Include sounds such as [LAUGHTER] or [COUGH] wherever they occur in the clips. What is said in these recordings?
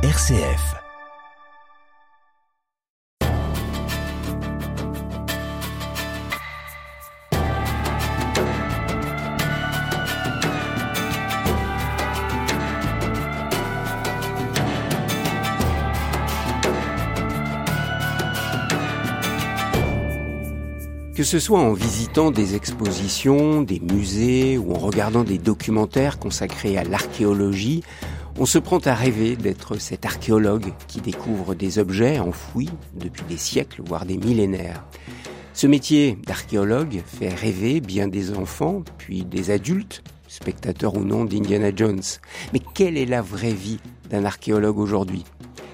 RCF. Que ce soit en visitant des expositions, des musées ou en regardant des documentaires consacrés à l'archéologie, on se prend à rêver d'être cet archéologue qui découvre des objets enfouis depuis des siècles, voire des millénaires. Ce métier d'archéologue fait rêver bien des enfants, puis des adultes, spectateurs ou non d'Indiana Jones. Mais quelle est la vraie vie d'un archéologue aujourd'hui?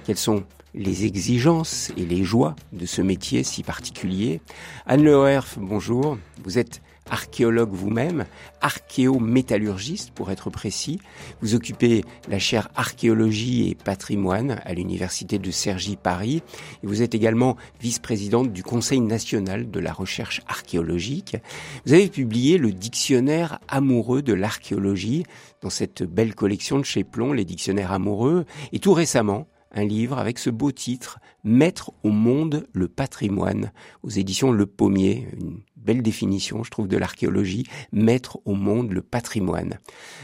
Quelles sont les exigences et les joies de ce métier si particulier? Anne Leherf, bonjour. Vous êtes archéologue vous-même, archéométallurgiste pour être précis. Vous occupez la chaire archéologie et patrimoine à l'université de Cergy Paris et vous êtes également vice-présidente du Conseil national de la recherche archéologique. Vous avez publié le dictionnaire amoureux de l'archéologie dans cette belle collection de chez Plomb, les dictionnaires amoureux et tout récemment un livre avec ce beau titre, Mettre au monde le patrimoine, aux éditions Le Pommier, belle définition, je trouve, de l'archéologie, mettre au monde le patrimoine.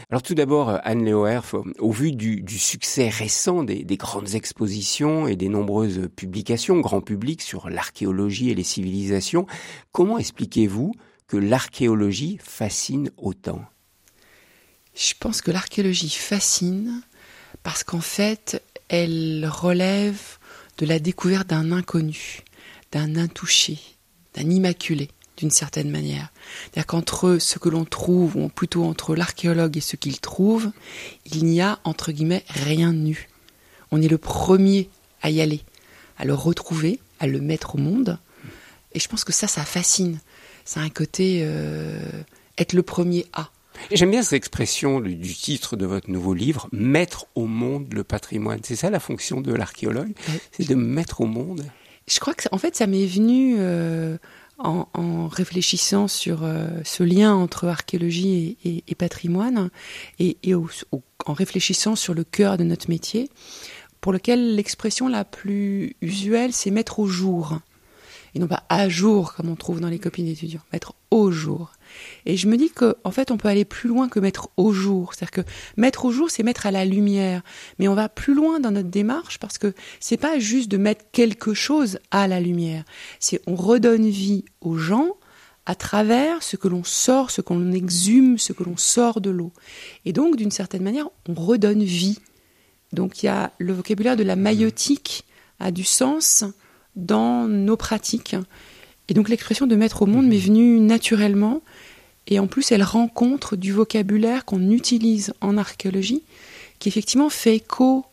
Alors tout d'abord, Anne Leoerf, au vu du, succès récent des, grandes expositions et des nombreuses publications grand public sur l'archéologie et les civilisations, comment expliquez-vous que l'archéologie fascine autant? Je pense que l'archéologie fascine parce qu'en fait, elle relève de la découverte d'un inconnu, d'un intouché, d'un immaculé, d'une certaine manière. C'est-à-dire qu'entre ce que l'on trouve, ou plutôt entre l'archéologue et ce qu'il trouve, il n'y a, entre guillemets, rien de nu. On est le premier à y aller, à le retrouver, à le mettre au monde. Et je pense que ça, ça fascine. Ça a un côté euh, être le premier à. J'aime bien cette expression du, titre de votre nouveau livre, mettre au monde le patrimoine. C'est ça la fonction de l'archéologue, c'est de mettre au monde? Je crois que en fait ça m'est venu euh, en, réfléchissant sur euh, ce lien entre archéologie et, patrimoine et, en réfléchissant sur le cœur de notre métier, pour lequel l'expression la plus usuelle c'est mettre au jour et non pas à jour comme on trouve dans les copines d'étudiants, mettre au jour. Et je me dis qu'en en fait, on peut aller plus loin que mettre au jour. C'est-à-dire que mettre au jour, c'est mettre à la lumière. Mais on va plus loin dans notre démarche parce que c'est pas juste de mettre quelque chose à la lumière. C'est on redonne vie aux gens à travers ce que l'on sort, ce qu'on exhume, ce que l'on sort de l'eau. Et donc, d'une certaine manière, on redonne vie. Donc, il y a le vocabulaire de la maïotique a du sens dans nos pratiques. Et donc l'expression de mettre au monde m'est venue naturellement. Et en plus, elle rencontre du vocabulaire qu'on utilise en archéologie, qui effectivement fait écho,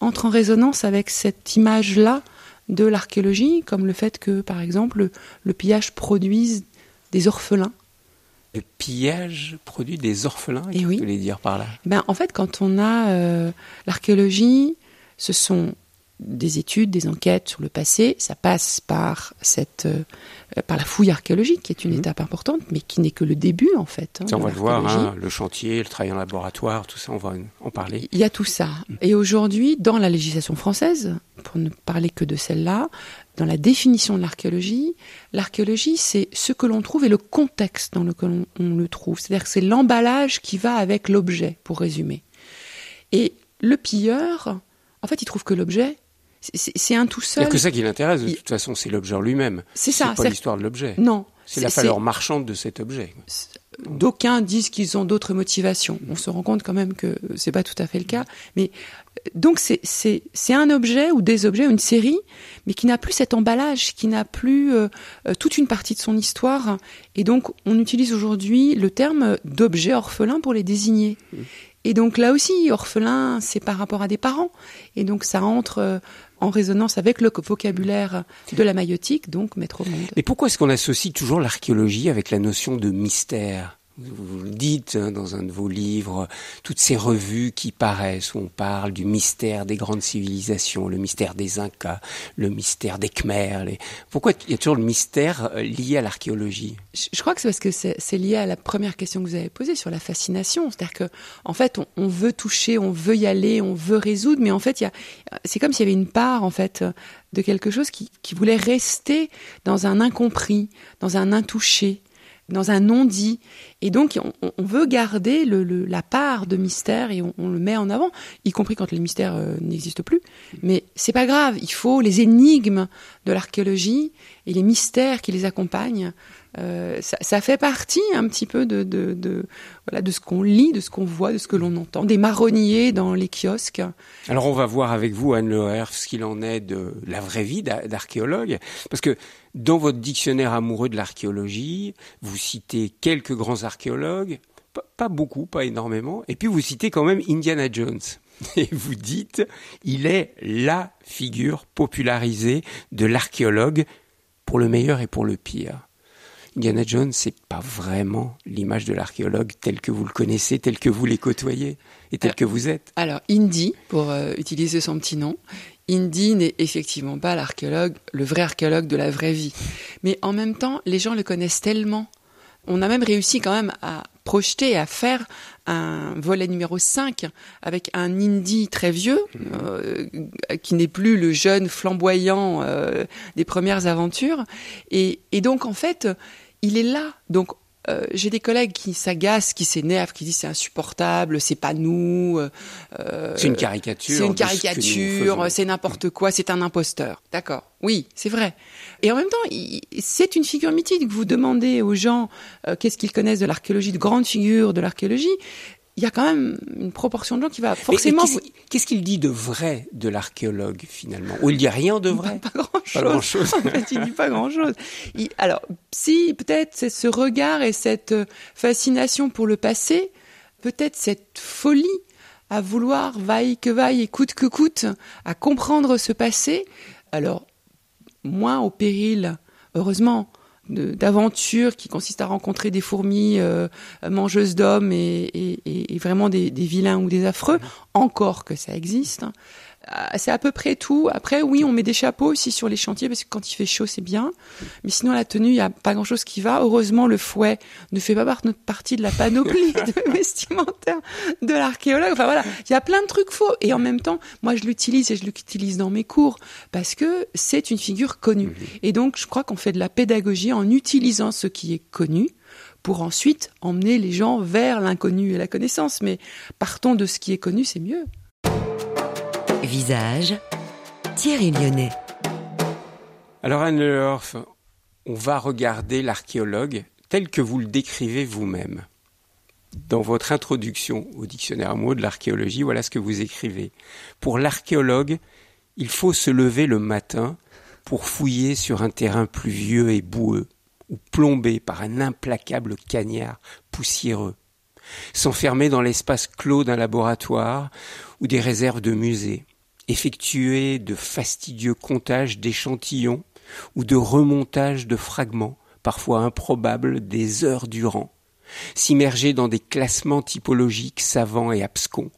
entre en résonance avec cette image-là de l'archéologie, comme le fait que, par exemple, le, pillage produise des orphelins. Le pillage produit des orphelins Et oui. Vous voulez dire par là? Ben, En fait, quand on a euh, l'archéologie, ce sont des études, des enquêtes sur le passé. Ça passe par cette, euh, par la fouille archéologique, qui est une mhm. étape importante, mais qui n'est que le début en fait. Hein, on va le voir, hein, le chantier, le travail en laboratoire, tout ça, on va en parler. Il y a tout ça. Et aujourd'hui, dans la législation française, pour ne parler que de celle-là, dans la définition de l'archéologie, l'archéologie, c'est ce que l'on trouve et le contexte dans lequel on, on le trouve. C'est-à-dire que c'est l'emballage qui va avec l'objet, pour résumer. Et le pilleur, en fait, il trouve que l'objet, c'est un tout seul. Il n'y a que ça qui l'intéresse, de toute façon, c'est l'objet lui-même. C'est ça. C'est pas l'histoire de l'objet. Non. C'est la valeur marchande de cet objet. D'aucuns disent qu'ils ont d'autres motivations. On se rend compte quand même que c'est pas tout à fait le cas. Mais donc c'est un objet ou des objets, une série, mais qui n'a plus cet emballage, qui n'a plus euh, euh, toute une partie de son histoire. Et donc on utilise aujourd'hui le terme d'objet orphelin pour les désigner. Mmh. Et donc là aussi, orphelin, c'est par rapport à des parents. Et donc ça entre euh, en résonance avec le vocabulaire de la maïotique, donc mettre au monde. Mais pourquoi est-ce qu'on associe toujours l'archéologie avec la notion de mystère? Vous le dites hein, dans un de vos livres, toutes ces revues qui paraissent où on parle du mystère des grandes civilisations, le mystère des Incas, le mystère des Khmers. Pourquoi il y a toujours le mystère euh, lié à l'archéologie? Je crois que c'est parce que c'est lié à la première question que vous avez posée sur la fascination. C'est-à-dire que, en fait, on, veut toucher, on veut y aller, on veut résoudre, mais en fait, c'est comme s'il y avait une part, en fait, de quelque chose qui voulait rester dans un incompris, dans un intouché dans un non-dit. Et donc, on, veut garder la part de mystère et on, le met en avant, y compris quand les mystères euh, n'existent plus. Mais c'est pas grave, il faut les énigmes de l'archéologie et les mystères qui les accompagnent euh, ça, fait partie un petit peu de, voilà, de ce qu'on lit, de ce qu'on voit, de ce que l'on entend, des marronniers dans les kiosques. Alors on va voir avec vous, Anne Leher, ce qu'il en est de la vraie vie d'archéologue, parce que dans votre dictionnaire amoureux de l'archéologie, vous citez quelques grands archéologues, pas beaucoup, pas énormément, et puis vous citez quand même Indiana Jones. [LAUGHS] Et vous dites, il est la figure popularisée de l'archéologue pour le meilleur et pour le pire. Indiana Jones, c'est pas vraiment l'image de l'archéologue tel que vous le connaissez, tel que vous les côtoyez et tel que vous êtes. Alors, Indy, pour euh, utiliser son petit nom, Indy n'est effectivement pas l'archéologue, le vrai archéologue de la vraie vie. Mais en même temps, les gens le connaissent tellement. On a même réussi quand même à projeter, à faire un volet numéro 5 avec un Indy très vieux, mhm. euh, qui n'est plus le jeune flamboyant euh, des premières aventures. Et, et donc, en fait, il est là. Donc, euh, j'ai des collègues qui s'agacent, qui s'énervent, qui disent c'est insupportable, c'est pas nous. Euh, c'est une caricature. C'est une caricature, c'est n'importe quoi, c'est un imposteur. D'accord. Oui, c'est vrai. Et en même temps, c'est une figure mythique. Vous demandez aux gens euh, qu'est-ce qu'ils connaissent de l'archéologie, de grandes figures de l'archéologie il y a quand même une proportion de gens qui va forcément. Qu'est-ce qu'il dit de vrai de l'archéologue finalement? Ou il dit rien de vrai? Pas grand-chose. Pas grand-chose. [LAUGHS] en fait, il dit pas grand-chose. Alors, si peut-être c'est ce regard et cette euh, fascination pour le passé, peut-être cette folie à vouloir vaille que vaille et coûte que coûte à comprendre ce passé. Alors, moins au péril, heureusement, d'aventure qui consiste à rencontrer des fourmis euh, mangeuses d'hommes et, et, et, vraiment des, des, vilains ou des affreux, encore que ça existe. Euh, c'est à peu près tout. Après, oui, on met des chapeaux aussi sur les chantiers parce que quand il fait chaud, c'est bien. Mais sinon, la tenue, il n'y a pas grand-chose qui va. Heureusement, le fouet ne fait pas partie de la panoplie [LAUGHS] de vestimentaire de l'archéologue. Enfin voilà, il y a plein de trucs faux. Et en même temps, moi, je l'utilise et je l'utilise dans mes cours parce que c'est une figure connue. Mhm. Et donc, je crois qu'on fait de la pédagogie en utilisant ce qui est connu pour ensuite emmener les gens vers l'inconnu et la connaissance. Mais partons de ce qui est connu, c'est mieux. Visage, Thierry Lyonnais. Alors Anne Lehorf, on va regarder l'archéologue tel que vous le décrivez vous-même. Dans votre introduction au dictionnaire mot de l'archéologie, voilà ce que vous écrivez. Pour l'archéologue, il faut se lever le matin pour fouiller sur un terrain pluvieux et boueux, ou plombé par un implacable cagnard poussiéreux, s'enfermer dans l'espace clos d'un laboratoire ou des réserves de musées, effectuer de fastidieux comptages d'échantillons ou de remontages de fragments, parfois improbables, des heures durant, s'immerger dans des classements typologiques savants et abscons,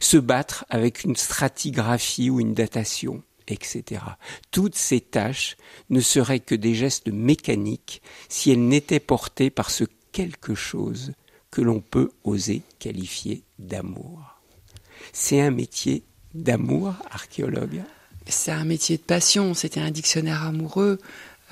se battre avec une stratigraphie ou une datation, etc. Toutes ces tâches ne seraient que des gestes mécaniques si elles n'étaient portées par ce quelque chose que l'on peut oser qualifier d'amour. C'est un métier d'amour, archéologue C'est un métier de passion, c'était un dictionnaire amoureux.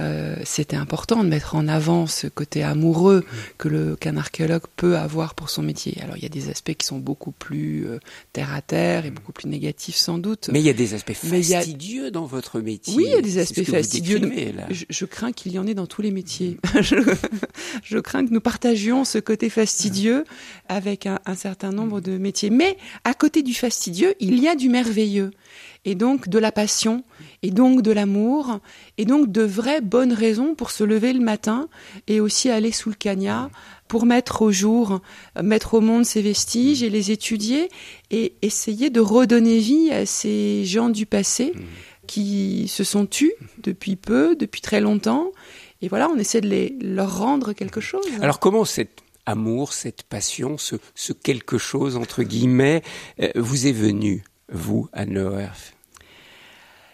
Euh, c'était important de mettre en avant ce côté amoureux que le qu'un archéologue peut avoir pour son métier. Alors il y a des aspects qui sont beaucoup plus euh, terre à terre et beaucoup plus négatifs sans doute. Mais il y a des aspects fastidieux dans votre métier. Oui, il y a des aspects fastidieux. Je, crains qu'il y en ait dans tous les métiers. [LAUGHS] je, je, crains que nous partagions ce côté fastidieux avec un, un certain nombre de métiers. Mais à côté du fastidieux, il y a du merveilleux et donc de la passion, et donc de l'amour, et donc de vraies bonnes raisons pour se lever le matin et aussi aller sous le cagnat pour mettre au jour, mettre au monde ces vestiges et les étudier et essayer de redonner vie à ces gens du passé qui se sont tus depuis peu, depuis très longtemps. Et voilà, on essaie de les, leur rendre quelque chose. Alors comment cette amour, cette passion, ce, quelque chose entre guillemets, euh, vous est venu, vous, Anne Leherf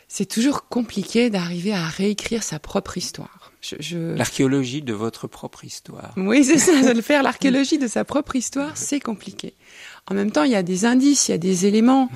C'est toujours compliqué d'arriver à réécrire sa propre histoire. Je... L'archéologie de votre propre histoire. Oui, c'est ça, de faire l'archéologie de sa [LAUGHS] propre histoire, c'est compliqué. En même temps, il y a des indices, il y a des éléments.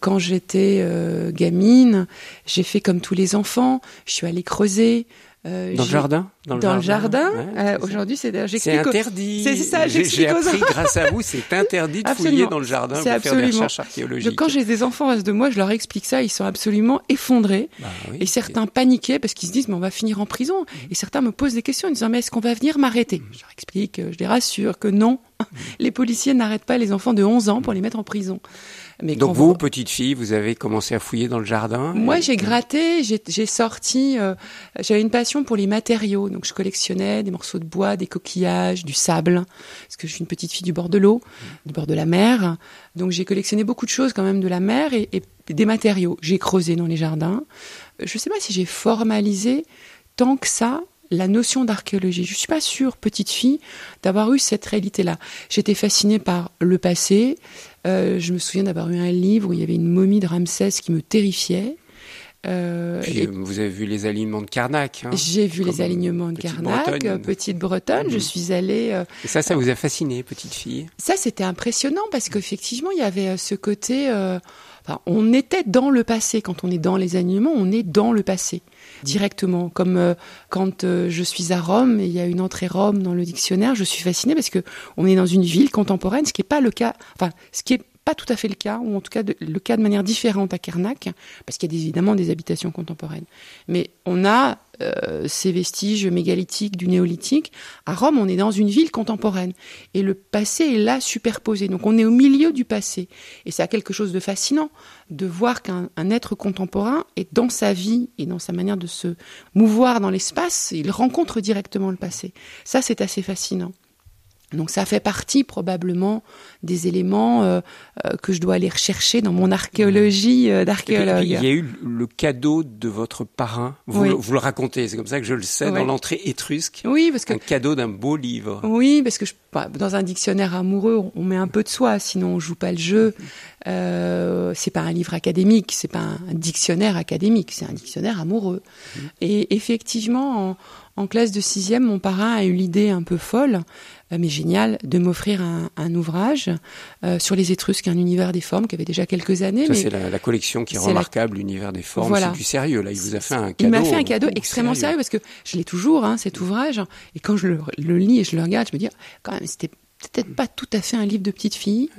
Quand j'étais euh, gamine, j'ai fait comme tous les enfants, je suis allée creuser, euh, dans le jardin? Dans le jardin. Euh, aujourd'hui, c'est interdit. C'est ça, J'ai appris grâce à vous, c'est interdit de fouiller dans le jardin pour absolument. faire des recherches archéologiques. quand j'ai des enfants en face de moi, je leur explique ça, ils sont absolument effondrés. Bah et certains paniquaient parce qu'ils se disent, mais on va finir en prison. Et certains me posent des questions en disant, mais est-ce qu'on va venir m'arrêter? Je leur explique, je les rassure que non, les policiers n'arrêtent pas les enfants de 11 ans pour les mettre en prison. Donc vous, petite fille, vous avez commencé à fouiller dans le jardin Moi, j'ai gratté, j'ai sorti. Euh, j'avais une passion pour les matériaux, donc je collectionnais des morceaux de bois, des coquillages, du sable, parce que je suis une petite fille du bord de l'eau, du bord de la mer. Donc j'ai collectionné beaucoup de choses quand même de la mer et, et des matériaux. J'ai creusé dans les jardins. Je ne sais pas si j'ai formalisé tant que ça la notion d'archéologie. Je suis pas sûre, petite fille, d'avoir eu cette réalité-là. J'étais fascinée par le passé. Euh, je me souviens d'avoir eu un livre où il y avait une momie de Ramsès qui me terrifiait. Euh, Puis, vous avez vu les alignements de Karnak. Hein, j'ai vu les alignements de Karnak, euh, petite Bretonne. Je mhm. suis allée. Et ça, ça vous a fasciné, petite fille? Ça, c'était impressionnant parce qu'effectivement, il y avait ce côté. Enfin, on était dans le passé. Quand on est dans les alignements, on est dans le passé directement. Comme euh, quand euh, je suis à Rome et il y a une entrée Rome dans le dictionnaire, je suis fascinée parce que on est dans une ville contemporaine, ce qui n'est pas le cas, enfin, ce qui est pas tout à fait le cas, ou en tout cas le cas de manière différente à Karnak, parce qu'il y a évidemment des habitations contemporaines. Mais on a euh, ces vestiges mégalithiques du néolithique. À Rome, on est dans une ville contemporaine. Et le passé est là superposé. Donc on est au milieu du passé. Et ça a quelque chose de fascinant de voir qu'un être contemporain est dans sa vie et dans sa manière de se mouvoir dans l'espace, il rencontre directement le passé. Ça, c'est assez fascinant. Donc ça fait partie probablement des éléments euh, euh, que je dois aller rechercher dans mon archéologie euh, d'archéologue. Il y a eu le cadeau de votre parrain. Vous, le, vous le racontez, c'est comme ça que je le sais dans l'entrée étrusque. Oui, parce que un cadeau d'un beau livre. Oui, parce que je, bah, dans un dictionnaire amoureux, on met un peu de soi, sinon on joue pas le jeu. [LAUGHS] Euh, c'est pas un livre académique, c'est pas un dictionnaire académique, c'est un dictionnaire amoureux. Mmh. Et effectivement, en, en classe de sixième, mon parrain a eu l'idée un peu folle, euh, mais géniale, de m'offrir un, ouvrage euh, sur les Étrusques, un univers des formes qui avait déjà quelques années. Ça, c'est la, collection qui est, remarquable, l'univers des formes. C'est du sérieux, là. Il vous a fait un cadeau. Il m'a fait un cadeau extrêmement sérieux. parce que je l'ai toujours, hein, cet ouvrage. Et quand je le, le, lis et je le regarde, je me dis, quand même, c'était peut-être pas tout à fait un livre de petite fille,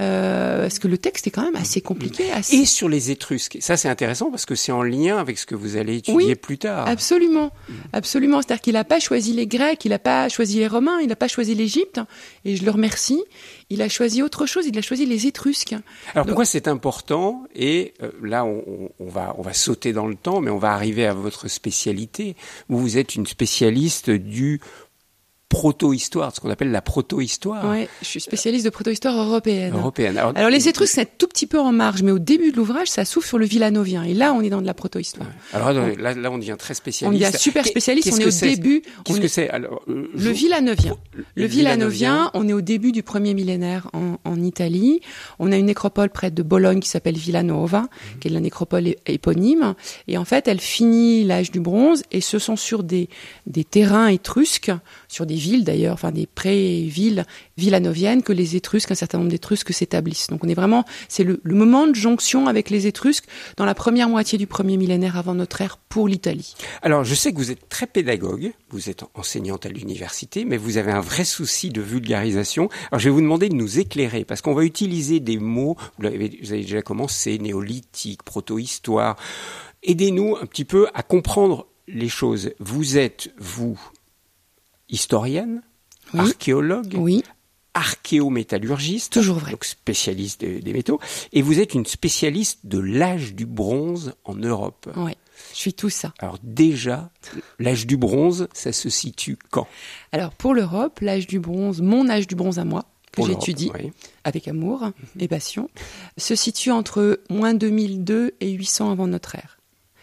euh, parce que le texte est quand même assez compliqué. Et sur les Étrusques, ça c'est intéressant parce que c'est en lien avec ce que vous allez étudier plus tard. Absolument, absolument. C'est-à-dire qu'il n'a pas choisi les Grecs, il n'a pas choisi les Romains, il n'a pas choisi l'Égypte, et je le remercie. Il a choisi autre chose, il a choisi les Étrusques. Alors pourquoi c'est important Et euh, là, on, on, va on va sauter dans le temps, mais on va arriver à votre spécialité. Vous êtes une spécialiste du proto-histoire, ce qu'on appelle la proto-histoire. Oui, je suis spécialiste de proto-histoire européenne. Européenne. Alors, les Étrusques, c'est un tout petit peu en marge, mais au début de l'ouvrage, ça s'ouvre sur le villanovien. Et là, on est dans de la proto-histoire. Alors là, là, on devient très spécialiste. On devient super spécialiste, on est, au début. Qu'est-ce que c'est Alors euh, Le villanovien. Le, villanovien, on est au début du premier millénaire en, en, Italie. On a une nécropole près de Bologne qui s'appelle Villanova, mhm. qui est la nécropole éponyme. Et en fait, elle finit l'âge du bronze, et ce sont sur des, des terrains étrusques, sur des villes d'ailleurs, enfin des pré-villes villanoviennes que les Étrusques, un certain nombre d'Étrusques s'établissent. Donc on est vraiment, c'est le, moment de jonction avec les Étrusques dans la première moitié du premier millénaire avant notre ère pour l'Italie. Alors je sais que vous êtes très pédagogue, vous êtes enseignante à l'université, mais vous avez un vrai souci de vulgarisation. Alors je vais vous demander de nous éclairer parce qu'on va utiliser des mots, vous avez, vous avez déjà commencé, néolithique, proto-histoire. Aidez-nous un petit peu à comprendre les choses. Vous êtes, vous, historienne, archéologue, oui. archéométallurgiste, toujours vrai, donc spécialiste des, métaux, et vous êtes une spécialiste de l'âge du bronze en Europe. Oui. Je suis tout ça. Alors déjà, l'âge du bronze, ça se situe quand? Alors pour l'Europe, l'âge du bronze, mon âge du bronze à moi, que j'étudie avec amour et passion, se situe entre moins 2002 et 800 avant notre ère.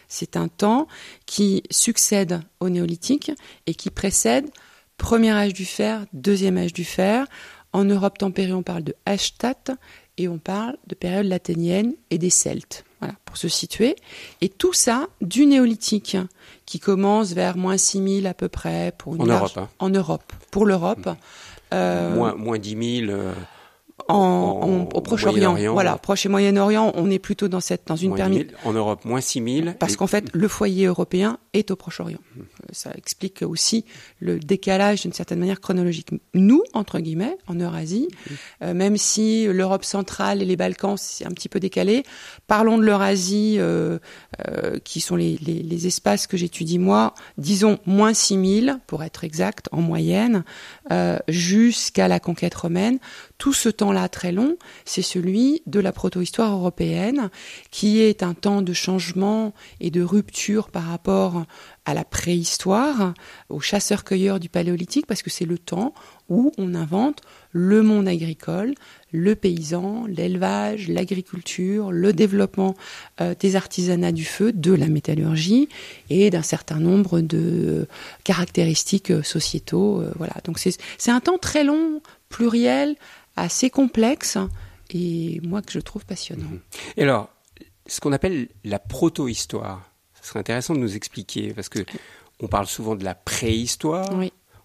C'est un temps qui succède au néolithique et qui précède Premier âge du fer, deuxième âge du fer. En Europe tempérée, on parle de Hallstatt et on parle de période latinienne et des Celtes. Voilà, pour se situer. Et tout ça du néolithique, qui commence vers moins 6000 à peu près. Pour une en Europe. Hein. En Europe. Pour l'Europe. Euh, moins, moins 10 000 en, au Proche-Orient. Voilà, Proche et Moyen-Orient, on est plutôt dans cette dans une période. En Europe, moins 6 000. Parce qu'en fait, le foyer européen est au Proche-Orient. Euh, ça explique aussi le décalage d'une certaine manière chronologique. Nous, entre guillemets, en Eurasie, hum. euh, même si l'Europe centrale et les Balkans c'est un petit peu décalé, parlons de l'Eurasie, euh, euh, qui sont les, les, les espaces que j'étudie moi, disons moins 6 000 pour être exact en moyenne, euh, jusqu'à la conquête romaine. Tout ce très long, c'est celui de la proto-histoire européenne, qui est un temps de changement et de rupture par rapport à la préhistoire, aux chasseurs-cueilleurs du paléolithique, parce que c'est le temps où on invente le monde agricole, le paysan, l'élevage, l'agriculture, le développement euh, des artisanats du feu, de la métallurgie et d'un certain nombre de caractéristiques euh, sociétaux. Euh, voilà. Donc c'est un temps très long, pluriel, assez complexe et moi que je trouve passionnant. Et alors, ce qu'on appelle la proto-histoire, ce serait intéressant de nous expliquer parce que on parle souvent de la préhistoire.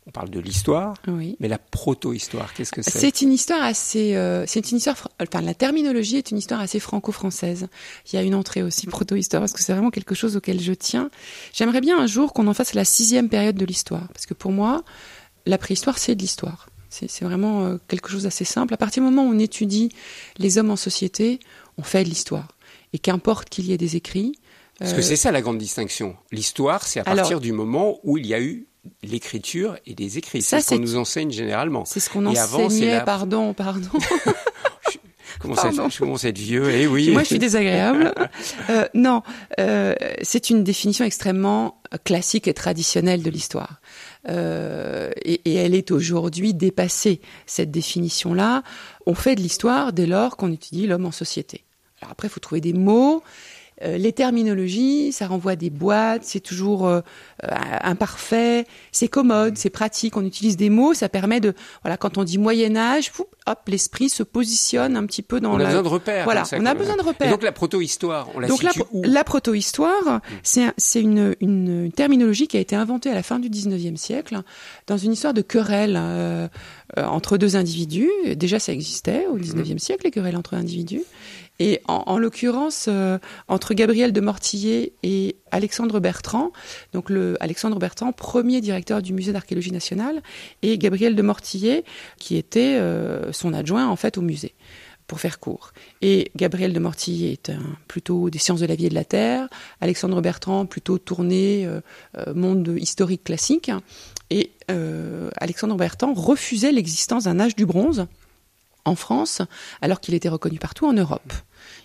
On parle de l'histoire, mais la proto-histoire, qu'est-ce que c'est? C'est une histoire assez, euh, c'est une histoire, enfin la terminologie est une histoire assez franco-française. Il y a une entrée aussi proto-histoire parce que c'est vraiment quelque chose auquel je tiens. J'aimerais bien un jour qu'on en fasse la sixième période de l'histoire, parce que pour moi, la préhistoire c'est de l'histoire. C'est vraiment euh, quelque chose d'assez simple. À partir du moment où on étudie les hommes en société, on fait de l'histoire. Et qu'importe qu'il y ait des écrits. Parce que euh, c'est ça la grande distinction. L'histoire, c'est à partir du moment où il y a eu l'écriture et des écrits. C'est ce qu'on nous enseigne généralement. C'est ce qu'on enseignait, la... pardon, pardon. [LAUGHS] je, commence à être, vieux, et eh oui. Moi, je suis désagréable. [LAUGHS] euh, non, euh, c'est une définition extrêmement classique et traditionnelle de l'histoire. Euh, et, et, elle est aujourd'hui dépassée, cette définition-là. On fait de l'histoire dès lors qu'on étudie l'homme en société. Alors après, il faut trouver des mots. Euh, les terminologies, ça renvoie à des boîtes, c'est toujours euh, euh, imparfait, c'est commode, c'est pratique, on utilise des mots, ça permet de, voilà, quand on dit Moyen Âge, hop, l'esprit se positionne un petit peu dans. On a besoin de repères. Voilà, on a besoin de repères. donc la proto-histoire, on la donc situe la, où? La proto-histoire, c'est c'est une, une terminologie qui a été inventée à la fin du 19e siècle dans une histoire de querelle euh, entre deux individus. Déjà, ça existait au 19e hmm. siècle, les querelles entre individus. Et en, en l'occurrence, euh, entre Gabriel de Mortillet et Alexandre Bertrand, donc le Alexandre Bertrand, premier directeur du musée d'archéologie nationale, et Gabriel de Mortillet, qui était euh, son adjoint en fait au musée pour faire court. Et Gabriel de Mortillet est plutôt des sciences de la vie et de la terre, Alexandre Bertrand plutôt tourné euh, monde historique classique, et Alexandre Bertrand refusait l'existence d'un âge du bronze en France, alors qu'il était reconnu partout en Europe.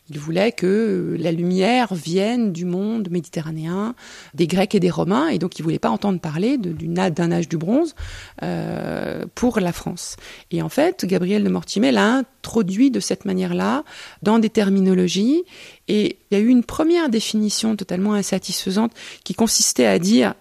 Il voulait que la lumière vienne du monde méditerranéen, des Grecs et des Romains, et donc il voulait pas entendre parler d'un âge du bronze euh, pour la France. Et en fait, Gabriel de Mortimer l'a introduit de cette manière-là dans des terminologies, et il y a eu une première définition totalement insatisfaisante qui consistait à dire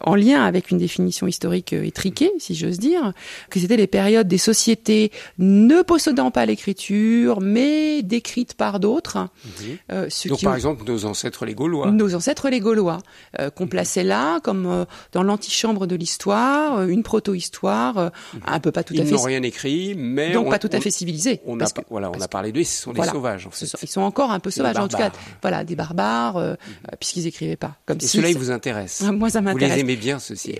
en lien avec une définition historique euh, étriquée, si j'ose dire, que c'était les périodes des sociétés ne possédant pas l'écriture, mais décrites par d'autres. Mhm. Euh, Donc par exemple nos ancêtres les Gaulois. Nos ancêtres les Gaulois, euh, qu'on plaçait là comme euh, dans l'antichambre de l'histoire, une proto-histoire, mhm. un peu pas tout à fait. Ils n'ont rien écrit, mais donc pas tout à fait civilisés. On a, voilà, on a parlé d'eux, ce sont des sauvages. En fait. ils sont encore un peu sauvages, en tout cas. Voilà, des barbares, mhm. puisqu'ils écrivaient pas. Comme Et si cela, ils vous intéresse. [LAUGHS] Moi, ça m'intéresse aimez bien ceci.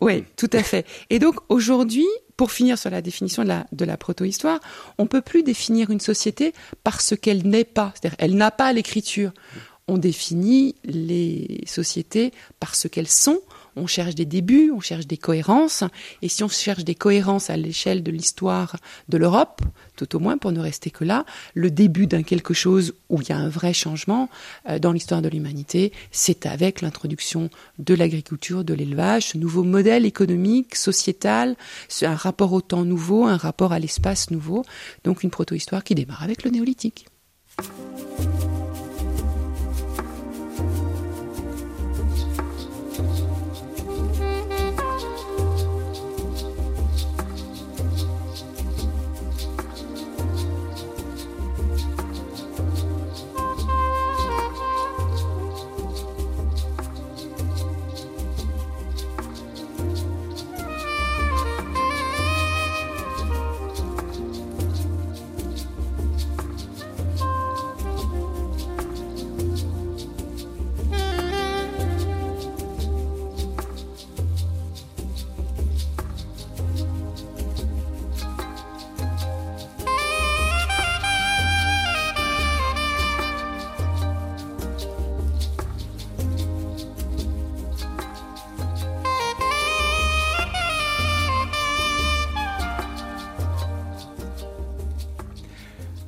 Oui, tout à fait. Et donc aujourd'hui, pour finir sur la définition de la, de la proto-histoire, on peut plus définir une société parce qu'elle n'est pas, c'est-à-dire elle n'a pas l'écriture. On définit les sociétés parce qu'elles sont on cherche des débuts, on cherche des cohérences, et si on cherche des cohérences à l'échelle de l'histoire de l'Europe, tout au moins pour ne rester que là, le début d'un quelque chose où il y a un vrai changement euh, dans l'histoire de l'humanité, c'est avec l'introduction de l'agriculture, de l'élevage, ce nouveau modèle économique, sociétal, un rapport au temps nouveau, un rapport à l'espace nouveau, donc une proto-histoire qui démarre avec le néolithique.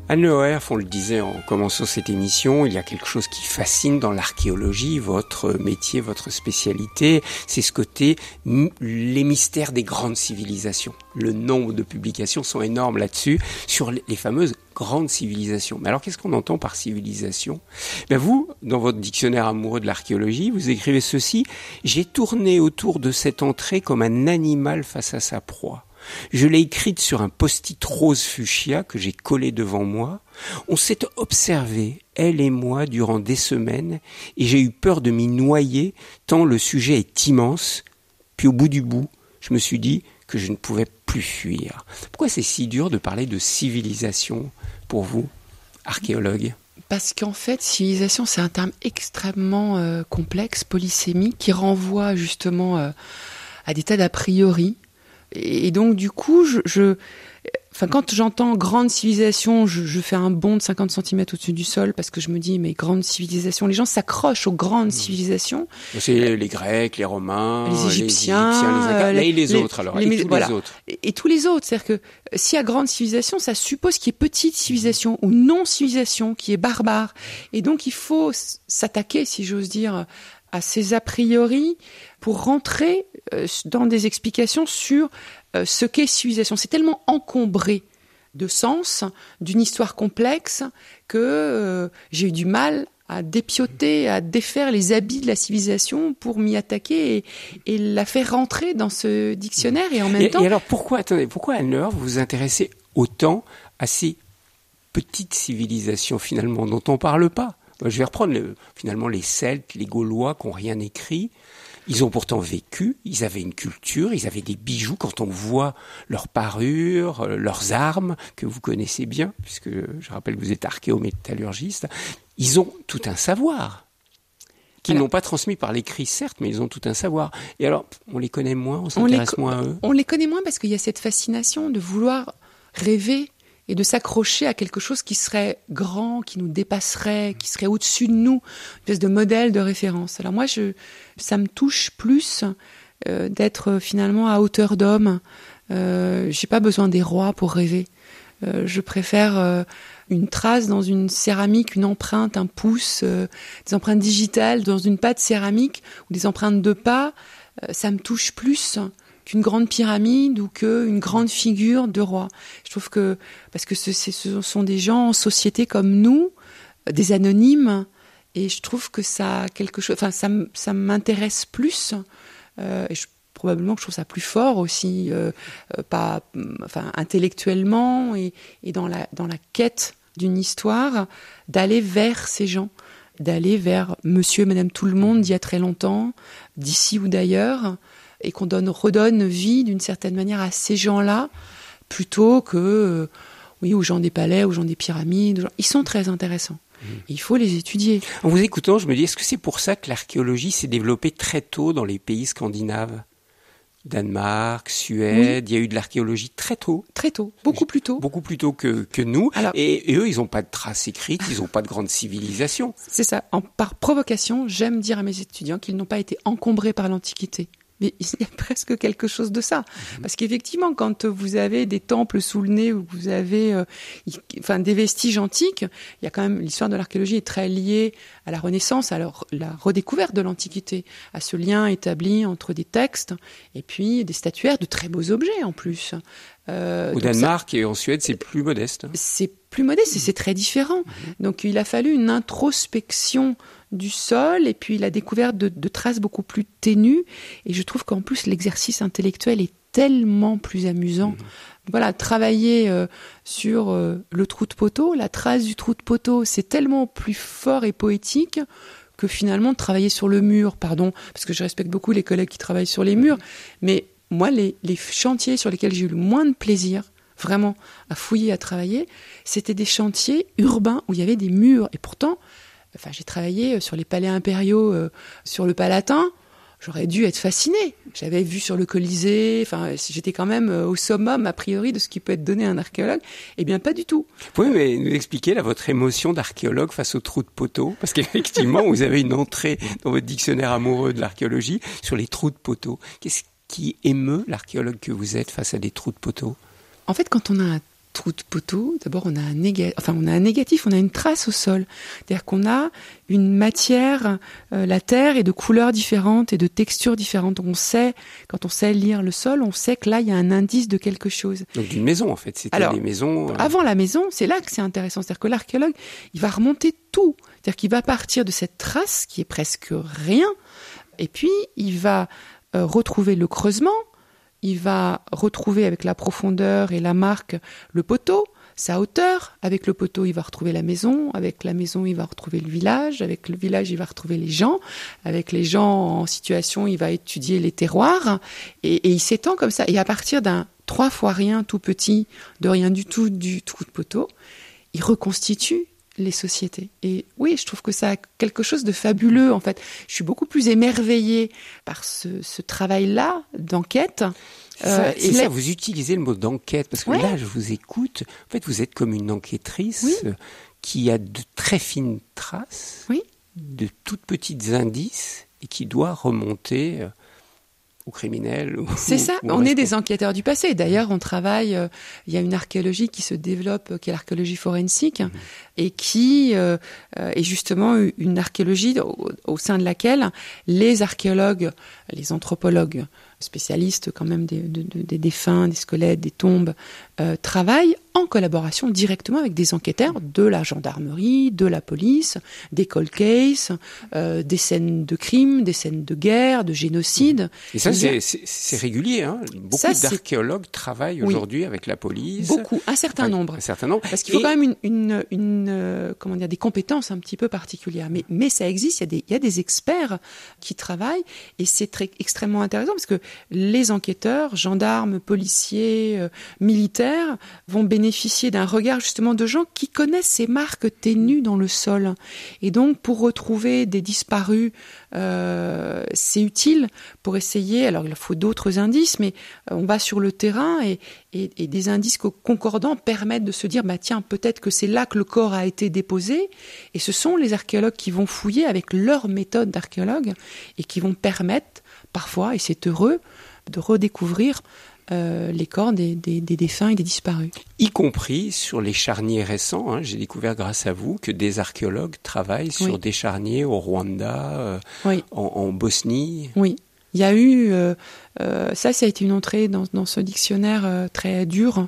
Anne Lehoer, on le disait en commençant cette émission, il y a quelque chose qui fascine dans l'archéologie, votre métier, votre spécialité, c'est ce côté les mystères des grandes civilisations. Le nombre de publications sont énormes là-dessus, sur les fameuses grandes civilisations. Mais alors qu'est-ce qu'on entend par civilisation? Ben Vous, dans votre dictionnaire amoureux de l'archéologie, vous écrivez ceci, j'ai tourné autour de cette entrée comme un animal face à sa proie. Je l'ai écrite sur un post-it rose fuchsia que j'ai collé devant moi. On s'est observé, elle et moi, durant des semaines, et j'ai eu peur de m'y noyer, tant le sujet est immense. Puis au bout du bout, je me suis dit que je ne pouvais plus fuir. Pourquoi c'est si dur de parler de civilisation pour vous, archéologue? Parce qu'en fait, civilisation, c'est un terme extrêmement euh, complexe, polysémique, qui renvoie justement euh, à des tas d'a priori et donc, du coup, je, enfin, quand j'entends grande civilisation, je, fais un bond de 50 cm au-dessus du sol parce que je me dis, mais grande civilisation, les gens s'accrochent aux grandes mmh. civilisations. C'est les Grecs, les Romains, les Égyptiens, les, et les, autres alors, et tous les autres. Et, tous les autres, c'est-à-dire que euh, s'il y a grande civilisation, ça suppose qu'il y ait petite civilisation ou non civilisation qui est barbare. Et donc, il faut s'attaquer, si j'ose dire, à ces a priori pour rentrer euh, dans des explications sur euh, ce qu'est civilisation. C'est tellement encombré de sens, d'une histoire complexe, que euh, j'ai eu du mal à dépioter, à défaire les habits de la civilisation pour m'y attaquer et, la faire rentrer dans ce dictionnaire et en même temps. Et alors pourquoi, attendez, pourquoi Anne vous vous intéressez autant à ces petites civilisations finalement dont on ne parle pas? Je vais reprendre finalement les Celtes, les Gaulois qui n'ont rien écrit. Ils ont pourtant vécu, ils avaient une culture, ils avaient des bijoux. Quand on voit leurs parures, euh, leurs armes, que vous connaissez bien, puisque je rappelle que vous êtes archéométallurgiste, ils ont tout un savoir qu'ils n'ont pas transmis par l'écrit, certes, mais ils ont tout un savoir. Et alors, on les connaît moins, on s'intéresse moins à eux? On les connaît moins parce qu'il y a cette fascination de vouloir rêver et de s'accrocher à quelque chose qui serait grand, qui nous dépasserait, qui serait au-dessus de nous, une espèce de modèle de référence. Alors moi, je, ça me touche plus euh, d'être finalement à hauteur d'homme. Euh, J'ai pas besoin des rois pour rêver. Euh, je préfère euh, une trace dans une céramique, une empreinte, un pouce, euh, des empreintes digitales dans une pâte céramique ou des empreintes de pas. ça me touche plus qu'une grande pyramide ou qu'une grande figure de roi. Je trouve que, parce que ce, sont des gens en société comme nous, des anonymes, et je trouve que ça quelque chose, enfin, ça, ça m'intéresse plus, euh, et probablement que je trouve ça plus fort aussi, euh, euh, pas, enfin, intellectuellement et, et dans la, dans la quête d'une histoire, d'aller vers ces gens d'aller vers monsieur et madame tout le monde d'il y a très longtemps, d'ici ou d'ailleurs, et qu'on donne, redonne vie d'une certaine manière à ces gens-là, plutôt que euh, oui, aux gens des palais, aux gens des pyramides. Ils sont très intéressants. Mmh. Il faut les étudier. En vous écoutant, je me dis, est-ce que c'est pour ça que l'archéologie s'est développée très tôt dans les pays scandinaves? Danemark, Suède, il y a eu de l'archéologie très tôt. Très tôt, beaucoup plus tôt. Beaucoup plus tôt que, que nous. et, eux, ils n'ont pas de traces écrites, ils n'ont pas de grande civilisation. C'est ça. En, par provocation, j'aime dire à mes étudiants qu'ils n'ont pas été encombrés par l'Antiquité. Mais il y a [LAUGHS] presque quelque chose de ça. Mhm. Parce qu'effectivement, quand vous avez des temples sous le nez, ou vous avez euh, enfin, des vestiges antiques, il y a quand même, l'histoire de l'archéologie est très liée à la Renaissance, à la redécouverte de l'Antiquité, à ce lien établi entre des textes et puis des statuaires de très beaux objets en plus. Euh, Au Danemark et en Suède, c'est plus modeste. C'est plus modeste et c'est très différent. Mhm. Donc il a fallu une introspection du sol et puis la découverte de, traces beaucoup plus ténues. Et je trouve qu'en plus l'exercice intellectuel est tellement plus amusant. Mmh. Voilà, travailler euh, sur euh, le trou de poteau, la trace du trou de poteau, c'est tellement plus fort et poétique que finalement travailler sur le mur, pardon, parce que je respecte beaucoup les collègues qui travaillent sur les murs, mais moi, les, les chantiers sur lesquels j'ai eu le moins de plaisir, vraiment, à fouiller, à travailler, c'était des chantiers urbains où il y avait des murs. Et pourtant, Enfin, j'ai travaillé euh, sur les palais impériaux, euh, sur le Palatin. J'aurais dû être fascinée. J'avais vu sur le Colisée. Enfin, j'étais quand même euh, au summum a priori de ce qui peut être donné à un archéologue. Eh bien, pas du tout. Vous pouvez nous expliquer là votre émotion d'archéologue face au trou de poteau Parce qu'effectivement, [LAUGHS] vous avez une entrée dans votre dictionnaire amoureux de l'archéologie sur les trous de poteau. Qu'est-ce qui émeut l'archéologue que vous êtes face à des trous de poteau En fait, quand on a un trou de poteau, d'abord on a un négatif, enfin on a un négatif, on a une trace au sol, c'est-à-dire qu'on a une matière, euh, la terre est de couleurs différentes et de textures différentes. On sait, quand on sait lire le sol, on sait que là il y a un indice de quelque chose. Donc d'une maison en fait, c'était des maisons. Euh, avant la maison, c'est là que c'est intéressant, c'est-à-dire que l'archéologue, il va remonter tout, c'est-à-dire qu'il va partir de cette trace qui est presque rien, et puis il va euh, retrouver le creusement il va retrouver avec la profondeur et la marque le poteau, sa hauteur. Avec le poteau, il va retrouver la maison. Avec la maison, il va retrouver le village. Avec le village, il va retrouver les gens. Avec les gens en situation, il va étudier les terroirs. Et, il s'étend comme ça. Et à partir d'un trois fois rien tout petit, de rien du tout, du trou de poteau, il reconstitue les sociétés. Et oui, je trouve que ça a quelque chose de fabuleux, en fait. Je suis beaucoup plus émerveillée par ce, travail-là d'enquête. Euh, et ça, vous utilisez le mot d'enquête, parce que là, je vous écoute. En fait, vous êtes comme une enquêtrice qui a de très fines traces, de toutes petites indices, et qui doit remonter euh, ou criminels. [LAUGHS] C'est ça, on est des enquêteurs du passé. D'ailleurs, on travaille, euh, il y a une archéologie qui se développe, euh, qui est l'archéologie forensique, mhm. et qui euh, est justement une archéologie au, sein de laquelle les archéologues, les anthropologues, spécialistes quand même des, des défunts, des squelettes, des tombes, travaillent en collaboration directement avec des enquêteurs de la gendarmerie, de la police, des cold cases, euh, des scènes de crimes, des scènes de guerre, de génocide. Et ça, c'est régulier. Hein Beaucoup d'archéologues travaillent aujourd'hui avec la police. Beaucoup, un certain nombre. Un certain nombre. Parce qu'il faut quand même une, une, une euh, comment dire, des compétences un petit peu particulières. Mais, mais ça existe. Il y a des, il y a des experts qui travaillent et c'est extrêmement intéressant parce que les enquêteurs, gendarmes, policiers, euh, militaires vont bénéficier d'un regard justement de gens qui connaissent ces marques ténues dans le sol. Et donc pour retrouver des disparus, euh, c'est utile pour essayer, alors il faut d'autres indices, mais euh, on va sur le terrain et, et, des indices concordants permettent de se dire, bah tiens, peut-être que c'est là que le corps a été déposé. Et ce sont les archéologues qui vont fouiller avec leur méthode d'archéologue et qui vont permettre parfois, et c'est heureux, de redécouvrir euh, les corps des, défunts et des disparus. Y compris sur les charniers récents. Hein. J'ai découvert grâce à vous que des archéologues travaillent sur des charniers au Rwanda, euh, en, Bosnie. Oui. Il y a eu, euh, ça, ça a été une entrée dans, ce dictionnaire très dur,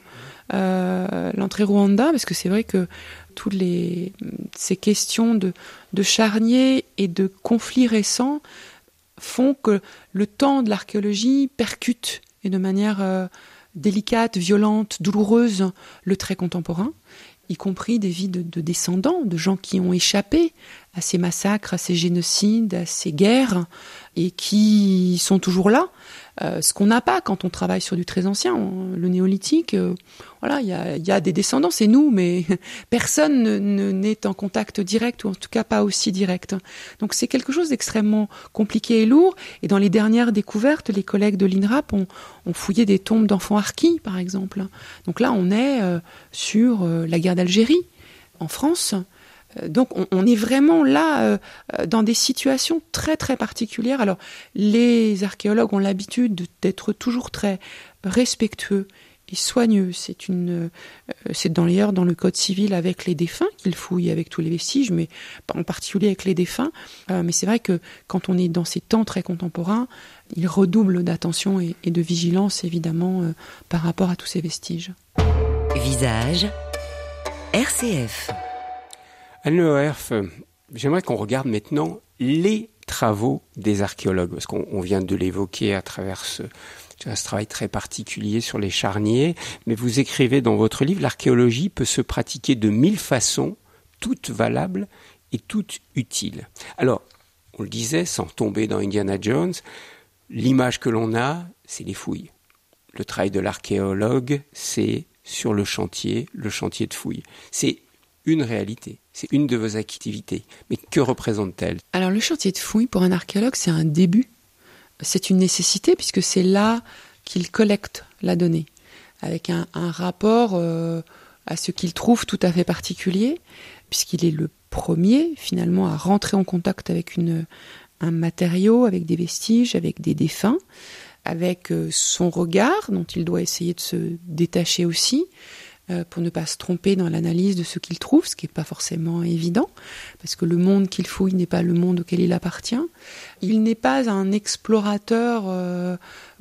l'entrée Rwanda, parce que c'est vrai que toutes les, ces questions de, de charniers et de conflits récents font que le temps de l'archéologie percute et de manière euh, délicate, violente, douloureuse le trait contemporain, y compris des vies de, descendants, de gens qui ont échappé à ces massacres, à ces génocides, à ces guerres, et qui sont toujours là, euh, ce qu'on n'a pas quand on travaille sur du très ancien. Le néolithique, euh, voilà, il y a, y a, des descendants, c'est nous, mais [LAUGHS] personne n'est en contact direct, ou en tout cas pas aussi direct. Donc c'est quelque chose d'extrêmement compliqué et lourd. Et dans les dernières découvertes, les collègues de l'INRAP ont, ont, fouillé des tombes d'enfants harkis, par exemple. Donc là, on est euh, sur la guerre d'Algérie, en France. Euh, donc on, est vraiment là euh, euh, dans des situations très très particulières. Alors les archéologues ont l'habitude d'être toujours très respectueux et soigneux. C'est c'est d'ailleurs dans le code civil avec les défunts qu'ils fouillent avec tous les vestiges, mais en particulier avec les défunts. mais c'est vrai que quand on est dans ces temps très contemporains, ils redoublent d'attention et, et, de vigilance évidemment par rapport à tous ces vestiges. Visage RCF. Anne j'aimerais qu'on regarde maintenant les travaux des archéologues, parce qu'on vient de l'évoquer à travers ce, ce travail très particulier sur les charniers, mais vous écrivez dans votre livre, l'archéologie peut se pratiquer de mille façons, toutes valables et toutes utiles. Alors, on le disait, sans tomber dans Indiana Jones, l'image que l'on a, c'est les fouilles. Le travail de l'archéologue, c'est sur le chantier, le chantier de fouilles. C'est une réalité. C'est une de vos activités. Mais que représente-t-elle? Alors le chantier de fouille pour un archéologue, c'est un début. C'est une nécessité puisque c'est là qu'il collecte la donnée, avec un, rapport euh, à ce qu'il trouve tout à fait particulier, puisqu'il est le premier finalement à rentrer en contact avec une, un matériau, avec des vestiges, avec des défunts, avec euh, son regard dont il doit essayer de se détacher aussi, pour ne pas se tromper dans l'analyse de ce qu'il trouve, ce qui n'est pas forcément évident, parce que le monde qu'il fouille n'est pas le monde auquel il appartient. Il n'est pas un explorateur euh,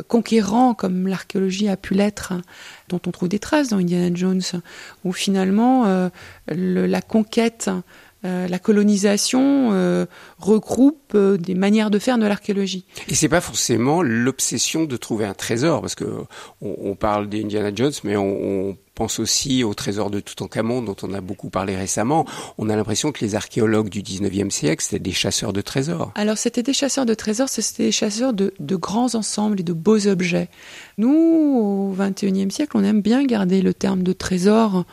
conquérant comme l'archéologie a pu l'être, dont on trouve des traces dans Indiana Jones, où finalement euh, la conquête euh, la colonisation euh, regroupe euh, des manières de faire de l'archéologie. Et c'est pas forcément l'obsession de trouver un trésor, parce que on, parle d'Indiana Jones, mais on, pense aussi au trésor de Toutankhamon dont on a beaucoup parlé récemment. On a l'impression que les archéologues du 19e siècle, c'était des chasseurs de trésors. Alors c'était des chasseurs de trésors, c'était des chasseurs de, de, grands ensembles et de beaux objets. Nous, au 21e siècle, on aime bien garder le terme de trésor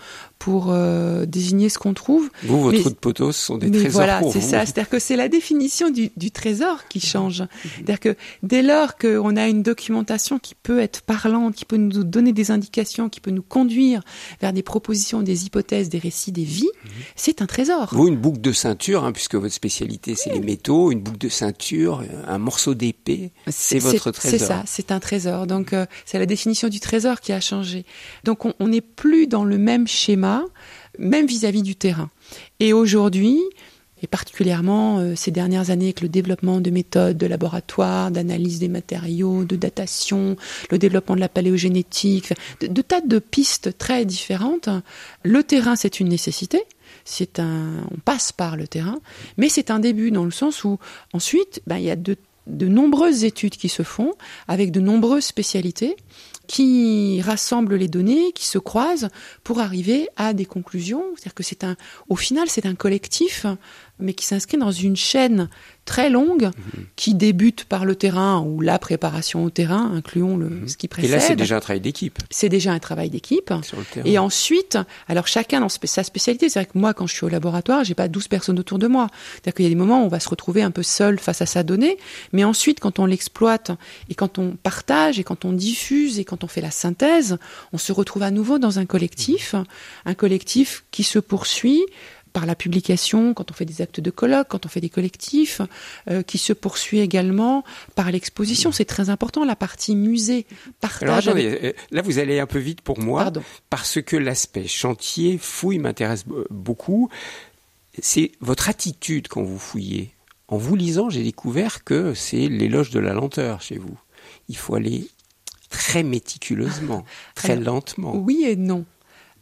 pour euh, désigner ce qu'on trouve. Vous, votre trous de poteau, ce sont des mais trésors voilà, c'est ça. C'est-à-dire que c'est la définition du, du trésor qui change. C'est-à-dire que dès lors qu'on a une documentation qui peut être parlante, qui peut nous donner des indications, qui peut nous conduire vers des propositions, des hypothèses, des récits, des vies, c'est un trésor. Vous, une boucle de ceinture, hein, puisque votre spécialité c'est les métaux, une boucle de ceinture, un morceau d'épée, c'est votre trésor. C'est ça, c'est un trésor. Donc euh, c'est la définition du trésor qui a changé. Donc on n'est plus dans le même schéma même vis-à-vis du terrain. Et aujourd'hui, et particulièrement euh, ces dernières années avec le développement de méthodes de laboratoire, d'analyse des matériaux, de datation, le développement de la paléogénétique, de, tas de pistes très différentes, le terrain c'est une nécessité. C'est un, on passe par le terrain, mais c'est un début dans le sens où ensuite, ben, il y a de nombreuses études qui se font avec de nombreuses spécialités qui rassemblent les données, qui se croisent pour arriver à des conclusions. C'est-à-dire que c'est un, au final, c'est un collectif mais qui s'inscrit dans une chaîne très longue mhm. qui débute par le terrain ou la préparation au terrain, incluons le, mhm. ce qui précède. Et là, c'est déjà un travail d'équipe. C'est déjà un travail d'équipe. Et ensuite, alors chacun dans sa spécialité. C'est vrai que moi, quand je suis au laboratoire, j'ai pas 12 personnes autour de moi. C'est-à-dire qu'il y a des moments où on va se retrouver un peu seul face à sa donnée. Mais ensuite, quand on l'exploite et quand on partage et quand on diffuse et quand on fait la synthèse, on se retrouve à nouveau dans un collectif. Un collectif qui se poursuit par la publication, quand on fait des actes de colloque, quand on fait des collectifs, euh, qui se poursuit également par l'exposition. C'est très important, la partie musée, partage. Alors, euh, là, vous allez un peu vite pour moi, parce que l'aspect chantier, fouille m'intéresse beaucoup. C'est votre attitude quand vous fouillez. En vous lisant, j'ai découvert que c'est l'éloge de la lenteur chez vous. Il faut aller très méticuleusement, [LAUGHS] très lentement. Oui et non.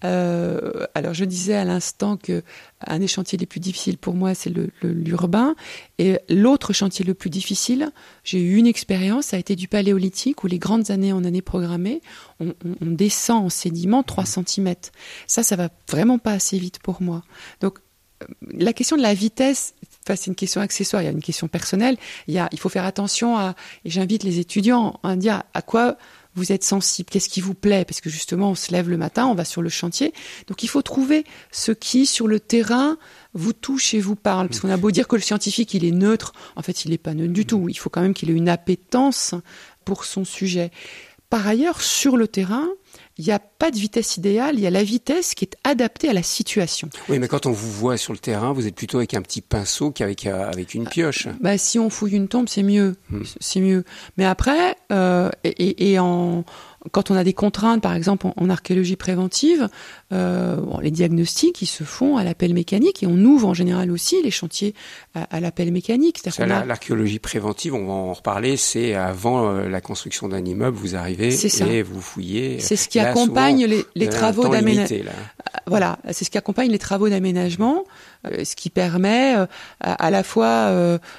Euh, alors je disais à l'instant que un des chantiers les plus difficiles pour moi c'est l'urbain et l'autre chantier le plus difficile, j'ai eu une expérience, ça a été du paléolithique où les grandes années en années programmées, on, descend en sédiment 3 cm. Ça, ça va vraiment pas assez vite pour moi. Donc euh, la question de la vitesse, c'est une question accessoire, il y a une question personnelle. Il, y a, il faut faire attention à, et j'invite les étudiants à dire à quoi vous êtes sensible, qu'est-ce qui vous plaît, parce que justement on se lève le matin, on va sur le chantier, donc il faut trouver ce qui sur le terrain vous touche et vous parle, parce qu'on a beau dire que le scientifique il est neutre, en fait il n'est pas neutre du tout, il faut quand même qu'il ait une appétence pour son sujet. Par ailleurs, sur le terrain, il n'y a pas de vitesse idéale, il y a la vitesse qui est adaptée à la situation. Oui, mais quand on vous voit sur le terrain, vous êtes plutôt avec un petit pinceau qu'avec euh, avec une pioche. Bah, si on fouille une tombe, c'est mieux, hmm. c'est mieux. Mais après, euh, et, et en, quand on a des contraintes, par exemple en, archéologie préventive, euh, les diagnostics ils se font à l'appel mécanique et on ouvre en général aussi les chantiers à, l'appel mécanique. L'archéologie préventive, on va en reparler, c'est avant euh, la construction d'un immeuble, vous arrivez et vous fouillez. C'est ce qui accompagne les, les travaux d'aménagement. Voilà, c'est ce qui accompagne les travaux d'aménagement, euh, ce qui permet euh, à, la fois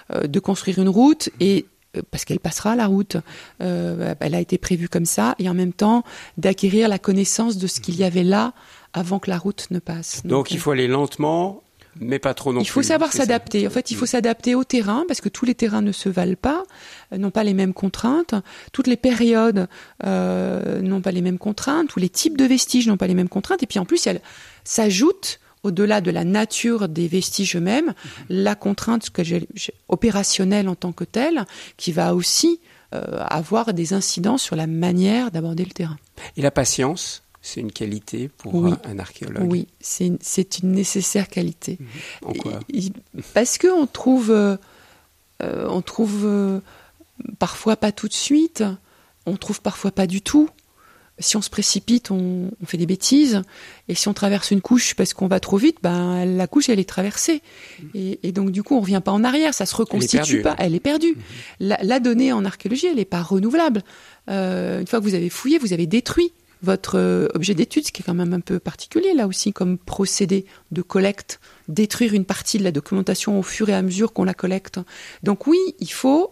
de construire une route et euh, parce qu'elle passera la route. Euh, elle a été prévue comme ça, et en même temps d'acquérir la connaissance de ce qu'il y avait là avant que la route ne passe. Donc, il faut aller lentement, mais pas trop non plus. Il faut savoir s'adapter. En fait, il faut s'adapter au terrain parce que tous les terrains ne se valent pas, euh, n'ont pas les mêmes contraintes. Toutes les périodes euh, n'ont pas les mêmes contraintes. Tous les types de vestiges n'ont pas les mêmes contraintes. Et puis en plus, elle s'ajoute au-delà de la nature des vestiges eux-mêmes, mhm. la contrainte que opérationnelle en tant que telle, qui va aussi euh, avoir des incidents sur la manière d'aborder le terrain. Et la patience, c'est une qualité pour un, archéologue? Oui, c'est une, nécessaire qualité. En quoi? Parce qu'on trouve, euh, euh, on trouve parfois pas tout de suite, on trouve parfois pas du tout. Si on se précipite, on, fait des bêtises. Et si on traverse une couche parce qu'on va trop vite, ben la couche elle est traversée. Et, donc du coup on revient pas en arrière, ça se reconstitue pas, elle est perdue. Mhm. La, donnée en archéologie elle est pas renouvelable. Euh, une fois que vous avez fouillé, vous avez détruit votre euh, objet d'étude, ce qui est quand même un peu particulier là aussi comme procédé de collecte, détruire une partie de la documentation au fur et à mesure qu'on la collecte. Donc oui, il faut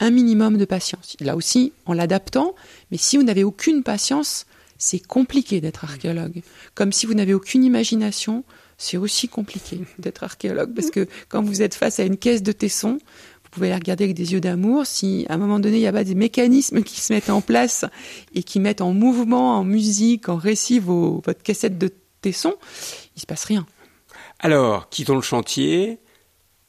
un minimum de patience. Là aussi, en l'adaptant, mais si vous n'avez aucune patience, c'est compliqué d'être archéologue. Comme si vous n'avez aucune imagination, c'est aussi compliqué [LAUGHS] d'être archéologue, parce que quand vous êtes face à une caisse de tessons, vous pouvez la regarder avec des yeux d'amour. Si à un moment donné, il n'y a pas des mécanismes qui se mettent en place et qui mettent en mouvement, en musique, en récit votre cassette de tessons, il se passe rien. Alors, quittons le chantier,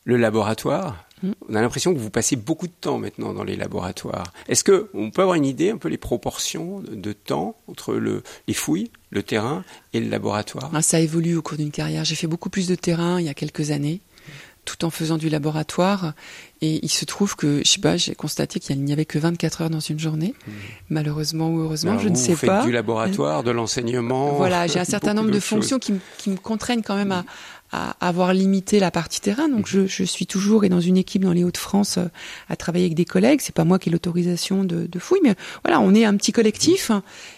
le laboratoire. On a l'impression que vous passez beaucoup de temps maintenant dans les laboratoires. Est-ce que on peut avoir une idée un peu les proportions de temps entre le, les fouilles, le terrain et le laboratoire? Ah, Ça évolue au cours d'une carrière. J'ai fait beaucoup plus de terrain il y a quelques années, tout en faisant du laboratoire. Et il se trouve que, je sais pas, j'ai constaté qu'il n'y avait que 24 heures dans une journée. Mmh. Malheureusement ou heureusement, je ne sais vous pas. du laboratoire, de l'enseignement. Voilà, j'ai un [LAUGHS] certain nombre de, fonctions qui, qui, me contraignent quand même à, à avoir limité la partie terrain. Donc je, je, suis toujours et dans une équipe dans les Hauts-de-France euh, à travailler avec des collègues. C'est pas moi qui ai l'autorisation de, de fouille, mais voilà, on est un petit collectif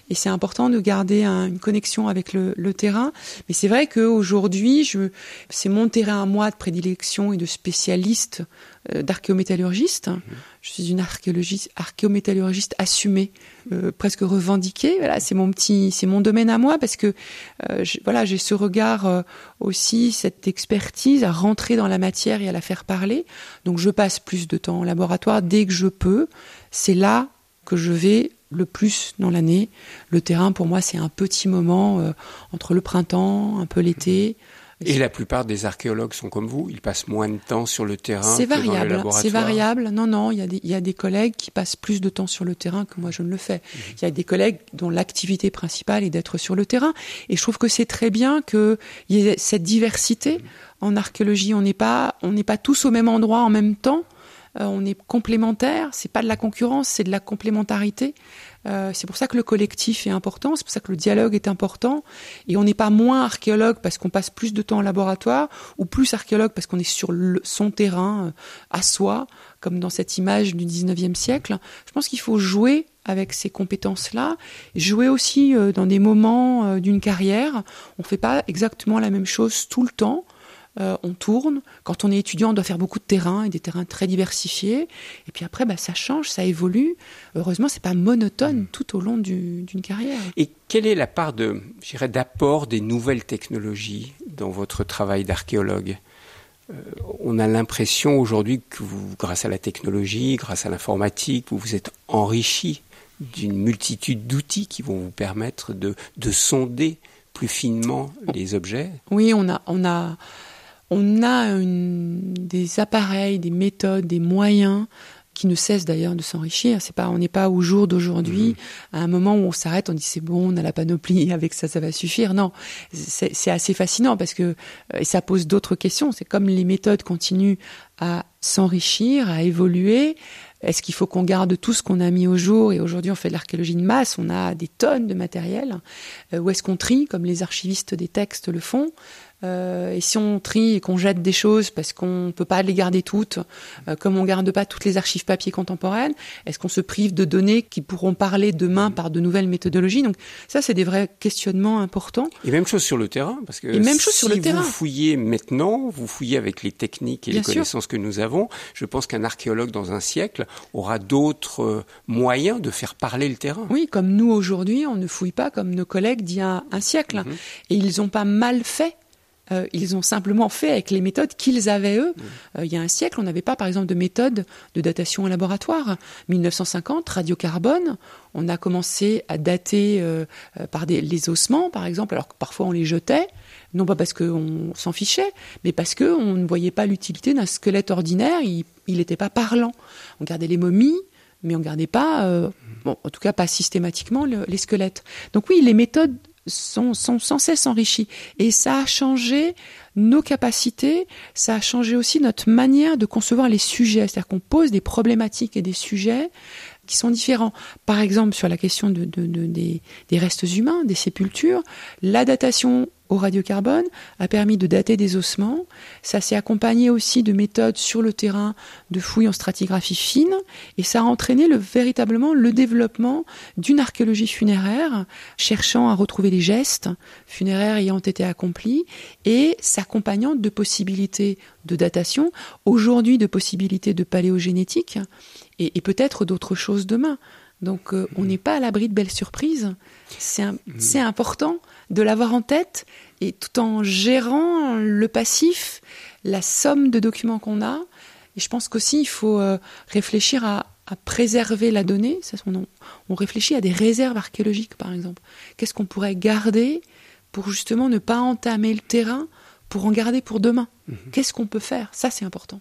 et c'est important de garder une connexion avec le, le terrain. Mais c'est vrai qu'aujourd'hui, je, c'est mon terrain à moi de prédilection et de spécialiste euh, d'archéométallurgiste. Mhm. Je suis une archéologiste, archéométallurgiste assumée, euh, presque revendiquée. Voilà, c'est mon petit, c'est mon domaine à moi parce que euh, voilà, j'ai ce regard aussi, cette expertise à rentrer dans la matière et à la faire parler. Donc je passe plus de temps au laboratoire dès que je peux. C'est là que je vais le plus dans l'année. Le terrain, pour moi, c'est un petit moment entre le printemps, un peu l'été. Et la plupart des archéologues sont comme vous, ils passent moins de temps sur le terrain C'est variable, c'est variable. Non, non, il y, a des, il y a des collègues qui passent plus de temps sur le terrain que moi je ne le fais. Mhm. Il y a des collègues dont l'activité principale est d'être sur le terrain. Et je trouve que c'est très bien qu'il y ait cette diversité. Mhm. En archéologie, on n'est pas, on n'est pas tous au même endroit en même temps. Euh, on est complémentaires. C'est pas de la concurrence, c'est de la complémentarité. Euh, c'est pour ça que le collectif est important, c'est pour ça que le dialogue est important. Et on n'est pas moins archéologue parce qu'on passe plus de temps en laboratoire, ou plus archéologue parce qu'on est sur son terrain, euh, à soi, comme dans cette image du 19e siècle. Je pense qu'il faut jouer avec ces compétences-là, jouer aussi dans des moments d'une carrière. On ne fait pas exactement la même chose tout le temps. Euh, on tourne. Quand on est étudiant, on doit faire beaucoup de terrains et des terrains très diversifiés. Et puis après, bah, ça change, ça évolue. Heureusement, c'est pas monotone mm. tout au long d'une carrière. Et quelle est la part de, d'apport des nouvelles technologies dans votre travail d'archéologue euh, on a l'impression aujourd'hui que vous, grâce à la technologie, grâce à l'informatique, vous vous êtes enrichi d'une multitude d'outils qui vont vous permettre de, de sonder plus finement les objets. Oui, on a, on a, on a des appareils, des méthodes, des moyens qui ne cessent d'ailleurs de s'enrichir. C'est pas, on n'est pas au jour d'aujourd'hui, mmh. à un moment où on s'arrête, on dit c'est bon, on a la panoplie, [LAUGHS] avec ça, ça va suffire. Non, c'est assez fascinant parce que et ça pose d'autres questions. C'est comme les méthodes continuent à s'enrichir, à évoluer. Est-ce qu'il faut qu'on garde tout ce qu'on a mis au jour? Et aujourd'hui on fait de l'archéologie de masse, on a des tonnes de matériel, euh, ou est-ce qu'on trie comme les archivistes des textes le font? Euh, et si on trie et qu'on jette des choses parce qu'on ne peut pas les garder toutes, euh, comme on garde pas toutes les archives papier contemporaines, est-ce qu'on se prive de données qui pourront parler demain par de nouvelles méthodologies? Donc ça, c'est des vrais questionnements importants. Et même chose sur le terrain, parce que et même chose si sur le terrain. vous fouillez maintenant, vous fouillez avec les techniques et les connaissances que nous avons. Je pense qu'un archéologue dans un siècle aura d'autres euh, moyens de faire parler le terrain. Oui, comme nous aujourd'hui, on ne fouille pas comme nos collègues d'il y a un siècle, mhm. et ils n'ont pas mal fait euh, ils ont simplement fait avec les méthodes qu'ils avaient eux. Euh, il y a un siècle, on n'avait pas, par exemple, de méthode de datation en laboratoire. 1950, radiocarbone, on a commencé à dater euh, par des, les ossements, par exemple, alors que parfois on les jetait, non pas parce qu'on s'en fichait, mais parce qu'on ne voyait pas l'utilité d'un squelette ordinaire, il n'était pas parlant. On gardait les momies, mais on gardait pas, bon, en tout cas pas systématiquement les squelettes. Donc oui, les méthodes sont, sans cesse enrichis. Et ça a changé nos capacités, ça a changé aussi notre manière de concevoir les sujets. C'est-à-dire qu'on pose des problématiques et des sujets qui sont différents. Par exemple, sur la question de, des, restes humains, des sépultures, la datation au radiocarbone a permis de dater des ossements. Ça s'est accompagné aussi de méthodes sur le terrain de fouilles en stratigraphie fine et ça a entraîné le, véritablement le développement d'une archéologie funéraire cherchant à retrouver les gestes funéraires ayant été accomplis et s'accompagnant de possibilités de datation, aujourd'hui de possibilités de paléogénétique et, peut-être d'autres choses demain. Donc euh, on n'est pas à l'abri de belles surprises. C'est mmh. important de l'avoir en tête et tout en gérant le passif, la somme de documents qu'on a. Et je pense qu'aussi il faut euh, réfléchir à, préserver la donnée. On, on, réfléchit à des réserves archéologiques par exemple. Qu'est-ce qu'on pourrait garder pour justement ne pas entamer le terrain, pour en garder pour demain? Mmh. Qu'est-ce qu'on peut faire? Ça c'est important.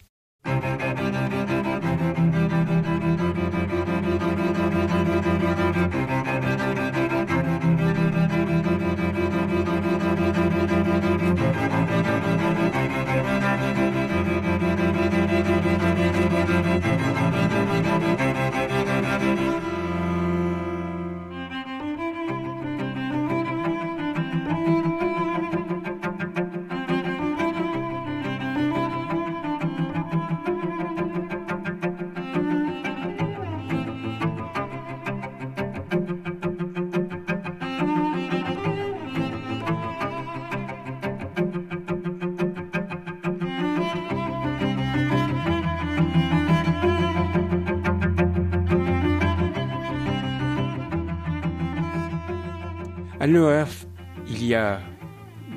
L'ERF, il y a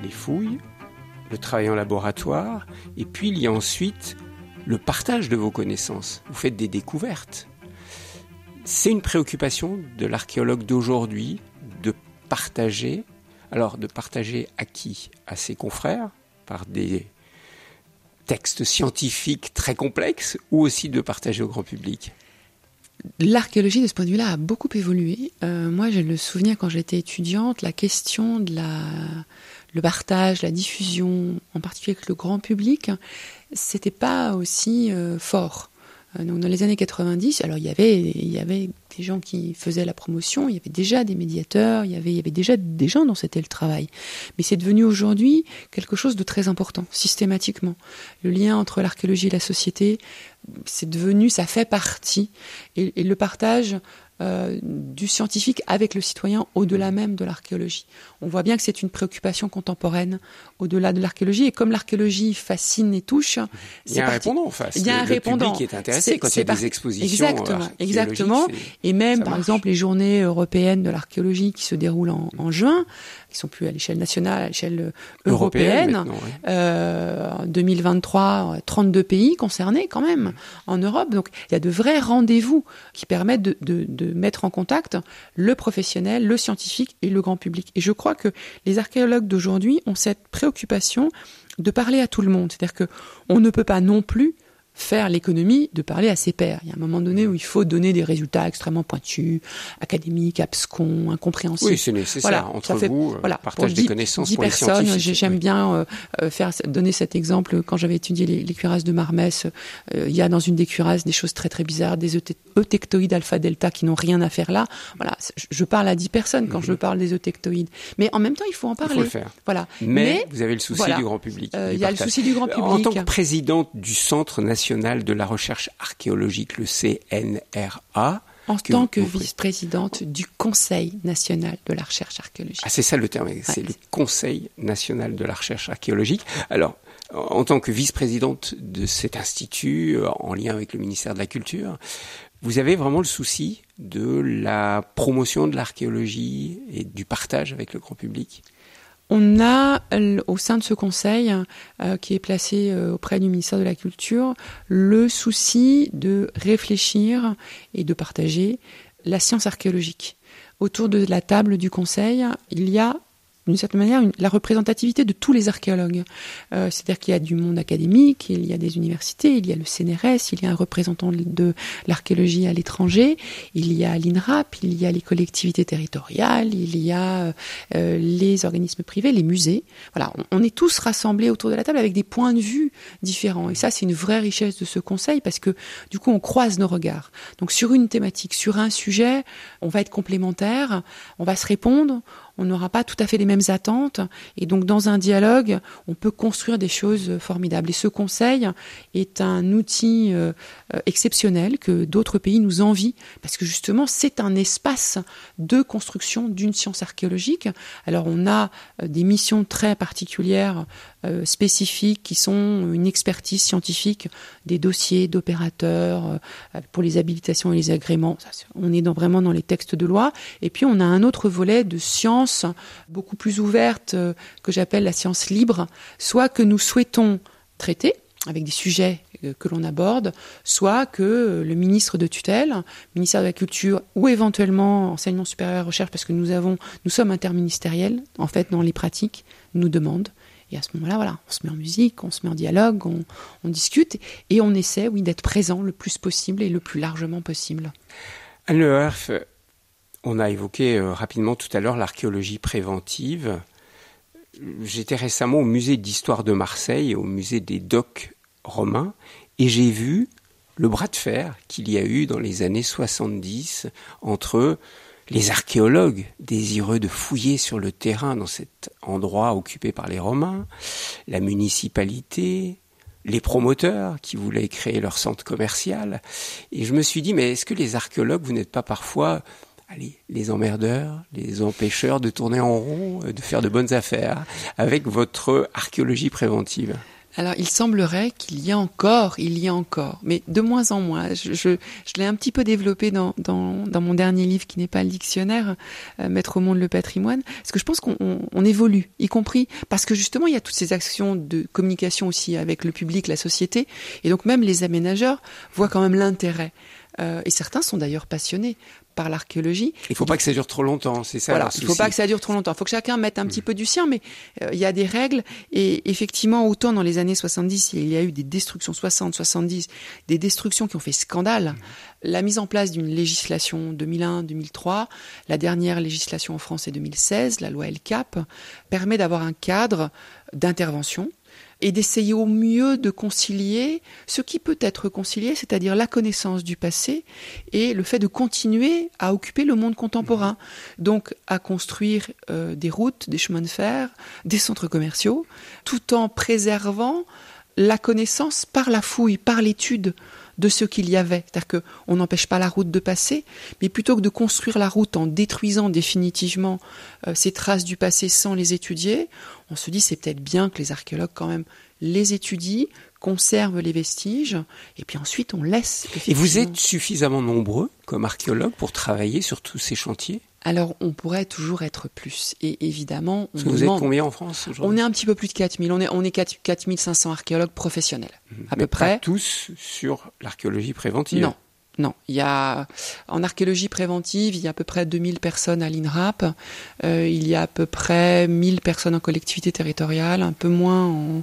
les fouilles, le travail en laboratoire, et puis il y a ensuite le partage de vos connaissances. Vous faites des découvertes. C'est une préoccupation de l'archéologue d'aujourd'hui de partager. Alors, de partager à qui? À ses confrères, par des textes scientifiques très complexes, ou aussi de partager au grand public? L'archéologie, de ce point de vue-là, a beaucoup évolué. Euh, moi, j'ai le souvenir, quand j'étais étudiante, la question de la, le partage, la diffusion, en particulier avec le grand public, c'était pas aussi euh, fort. Euh, donc dans les années 90, alors il y avait, il y avait des gens qui faisaient la promotion, il y avait déjà des médiateurs, il y avait, il y avait déjà des gens dont c'était le travail. Mais c'est devenu aujourd'hui quelque chose de très important, systématiquement. Le lien entre l'archéologie et la société, c'est devenu, ça fait partie. Et, et le partage euh, du scientifique avec le citoyen au-delà même de l'archéologie. On voit bien que c'est une préoccupation contemporaine au-delà de l'archéologie. Et comme l'archéologie fascine et touche, il y a un répondant en face. Il y a un le répondant. public est intéressé quand il y a des expositions. Exactement, exactement. Et même, par exemple, les journées européennes de l'archéologie qui se déroulent en, en juin, qui sont plus à l'échelle nationale, à l'échelle euh, européenne. euh, 2023, 32 pays concernés quand même en Europe. Donc il y a de vrais rendez-vous qui permettent de, de, de, mettre en contact le professionnel, le scientifique et le grand public. Et je crois que les archéologues d'aujourd'hui ont cette préoccupation de parler à tout le monde. C'est-à-dire que on ne peut pas non plus faire l'économie de parler à ses pairs. Il y a un moment donné où il faut donner des résultats extrêmement pointus, académiques, abscons, incompréhensibles. Oui, c'est nécessaire. Entre vous, euh, voilà, partage des connaissances 10 pour personnes, J'aime bien euh, euh, faire donner cet exemple. Quand j'avais étudié les, les, cuirasses de Marmès, euh, il y a dans une des cuirasses des choses très très bizarres, des eutectoïdes alpha-delta qui n'ont rien à faire là. Voilà, je parle à 10 personnes quand je mhm. parle des eutectoïdes. Mais en même temps, il faut en parler. Il faut le faire. Voilà. Mais, vous avez le souci du grand public. il y a le souci du grand public. En tant que présidente du Centre national de la recherche archéologique, le CNRA. En tant que vice-présidente du Conseil national de la recherche archéologique. Ah, c'est ça le terme, c'est le Conseil national de la recherche archéologique. Alors, en tant que vice-présidente de cet institut, euh, en lien avec le ministère de la Culture, vous avez vraiment le souci de la promotion de l'archéologie et du partage avec le grand public? On a au sein de ce conseil euh, qui est placé euh, auprès du ministère de la Culture le souci de réfléchir et de partager la science archéologique. Autour de la table du conseil, il y a d'une certaine manière la représentativité de tous les archéologues. Euh, c'est-à-dire qu'il y a du monde académique, il y a des universités, il y a le CNRS, il y a un représentant de l'archéologie à l'étranger, il y a l'INRAP, il y a les collectivités territoriales, il y a euh, les organismes privés, les musées. Voilà, on, est tous rassemblés autour de la table avec des points de vue différents. Et ça, c'est une vraie richesse de ce conseil parce que du coup, on croise nos regards. Donc sur une thématique, sur un sujet, on va être complémentaires, on va se répondre, on n'aura pas tout à fait les mêmes attentes. Et donc, dans un dialogue, on peut construire des choses formidables. Et ce conseil est un outil euh, euh, exceptionnel que d'autres pays nous envient, parce que justement, c'est un espace de construction d'une science archéologique. Alors, on a euh, des missions très particulières euh, spécifiques qui sont une expertise scientifique des dossiers d'opérateurs euh, pour les habilitations et les agréments. on est vraiment dans les textes de loi. Et puis on a un autre volet de science beaucoup plus ouverte euh, que j'appelle la science libre, soit que nous souhaitons traiter avec des sujets que l'on aborde, soit que le ministre de tutelle, ministère de la Culture ou éventuellement enseignement supérieur et recherche, parce que nous avons, nous sommes interministériels en fait dans les pratiques, nous demande et à ce moment-là, voilà, on se met en musique, on se met en dialogue, on, discute et on essaie, oui, d'être présent le plus possible et le plus largement possible. Anne Le on a évoqué euh, rapidement tout à l'heure l'archéologie préventive. J'étais récemment au musée d'histoire de Marseille, au musée des docks romains, et j'ai vu le bras de fer qu'il y a eu dans les années 70 entre les archéologues désireux de fouiller sur le terrain dans cet endroit occupé par les Romains, la municipalité, les promoteurs qui voulaient créer leur centre commercial. Et je me suis dit, mais est-ce que les archéologues, vous n'êtes pas parfois allez, les emmerdeurs, les empêcheurs de tourner en rond, de faire de bonnes affaires avec votre archéologie préventive? Alors, il semblerait qu'il y a encore, il y a encore, mais de moins en moins. Je, je, l'ai un petit peu développé dans, dans, dans, mon dernier livre qui n'est pas le dictionnaire, euh, Mettre au monde le patrimoine, parce que je pense qu'on on, évolue, y compris parce que justement, il y a toutes ces actions de communication aussi avec le public, la société, et donc même les aménageurs voient quand même l'intérêt. Euh, et certains sont d'ailleurs passionnés par l'archéologie. Il faut pas que ça dure trop longtemps, c'est ça. Voilà, il faut pas que ça dure trop longtemps. Il faut que chacun mette un petit peu du sien, mais euh, il y a des règles. Et effectivement, autant dans les années 70, il y a eu des destructions 60, 70, des destructions qui ont fait scandale. La mise en place d'une législation 2001-2003, la dernière législation en France est 2016, la loi LCAP, permet d'avoir un cadre d'intervention et d'essayer au mieux de concilier ce qui peut être concilié, c'est-à-dire la connaissance du passé et le fait de continuer à occuper le monde contemporain. Donc à construire euh, des routes, des chemins de fer, des centres commerciaux, tout en préservant la connaissance par la fouille, par l'étude de ce qu'il y avait. C'est-à-dire qu'on n'empêche pas la route de passer, mais plutôt que de construire la route en détruisant définitivement euh, ces traces du passé sans les étudier, on se dit c'est peut-être bien que les archéologues quand même les étudient, conservent les vestiges, et puis ensuite on laisse. Et vous êtes suffisamment nombreux comme archéologues pour travailler sur tous ces chantiers? Alors, on pourrait toujours être plus. Et évidemment, on vous êtes combien en France On est un petit peu plus de 4000. On est, on est 4500 archéologues professionnels, à peu près. Tous sur l'archéologie préventive. Non, non, il y a en archéologie préventive, il y a à peu près 2000 personnes à l'INRAP, euh, il y a à peu près 1000 personnes en collectivité territoriale, un peu moins en,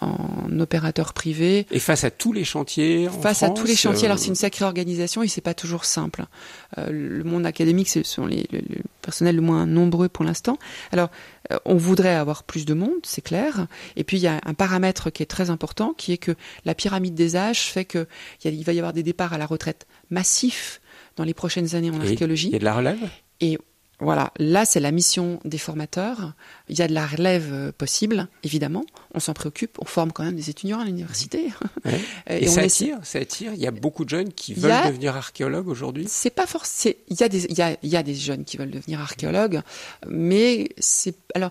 en opérateur privé. Et face à tous les chantiers en Face à tous les chantiers, alors euh, c'est une sacrée organisation et c'est pas toujours simple. Euh, le monde académique, ce sont les, le, le personnel le moins nombreux pour l'instant. Alors, euh, on voudrait avoir plus de monde, c'est clair. Et puis il y a un paramètre qui est très important, qui est que la pyramide des âges fait que il va y avoir des départs à la retraite massifs dans les prochaines années en archéologie. Il y a de la relève? Et voilà, là c'est la mission des formateurs. Il y a de la relève euh, possible, évidemment. On s'en préoccupe. On forme quand même des étudiants à l'université. [LAUGHS] Et, ça attire, ça attire. Il y a beaucoup de jeunes qui veulent devenir archéologues aujourd'hui. C'est pas forcément. Il y a des, il y a, il y a des jeunes qui veulent devenir archéologues, mais c'est alors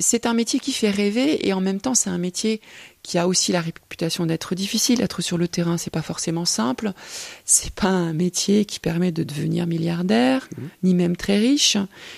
c'est un métier qui fait rêver et en même temps c'est un métier qui a aussi la réputation d'être difficile. Être sur le terrain, c'est pas forcément simple. C'est pas un métier qui permet de devenir milliardaire, mmh. ni même très riche.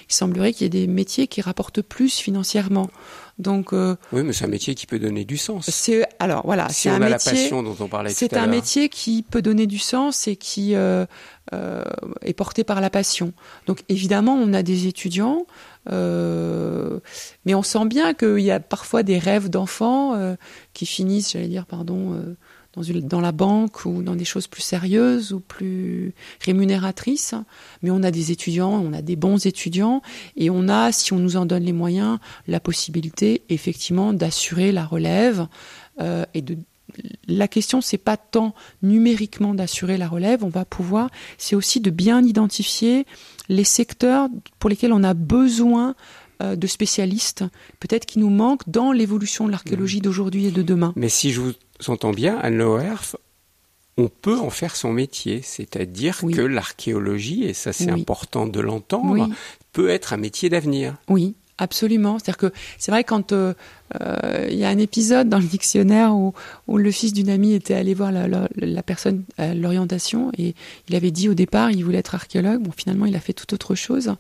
Il semblerait qu'il y ait des métiers qui rapportent plus financièrement. Donc euh, oui, mais c'est un métier qui peut donner du sens. C'est alors voilà, c'est un a métier. la passion dont on parlait C'est un métier qui peut donner du sens et qui euh, euh, est porté par la passion. Donc évidemment, on a des étudiants, euh, mais on sent bien qu'il y a parfois des rêves d'enfants euh, qui finissent, j'allais dire, pardon, euh, dans, une, dans la banque ou dans des choses plus sérieuses ou plus rémunératrices. Mais on a des étudiants, on a des bons étudiants, et on a, si on nous en donne les moyens, la possibilité effectivement d'assurer la relève euh, et de la question, c'est pas tant numériquement d'assurer la relève, on va pouvoir, c'est aussi de bien identifier les secteurs pour lesquels on a besoin euh, de spécialistes, peut-être qui nous manquent dans l'évolution de l'archéologie mmh. d'aujourd'hui et de demain. Mais si je vous entends bien, Anne Loerf, on peut en faire son métier, c'est-à-dire que l'archéologie, et ça c'est important de l'entendre, peut être un métier d'avenir. Oui, Absolument. C'est-à-dire que c'est vrai quand euh, euh, il y a un épisode dans le dictionnaire où, le fils d'une amie était allé voir la, personne à l'orientation et il avait dit au départ il voulait être archéologue. Bon, finalement, il a fait tout autre chose.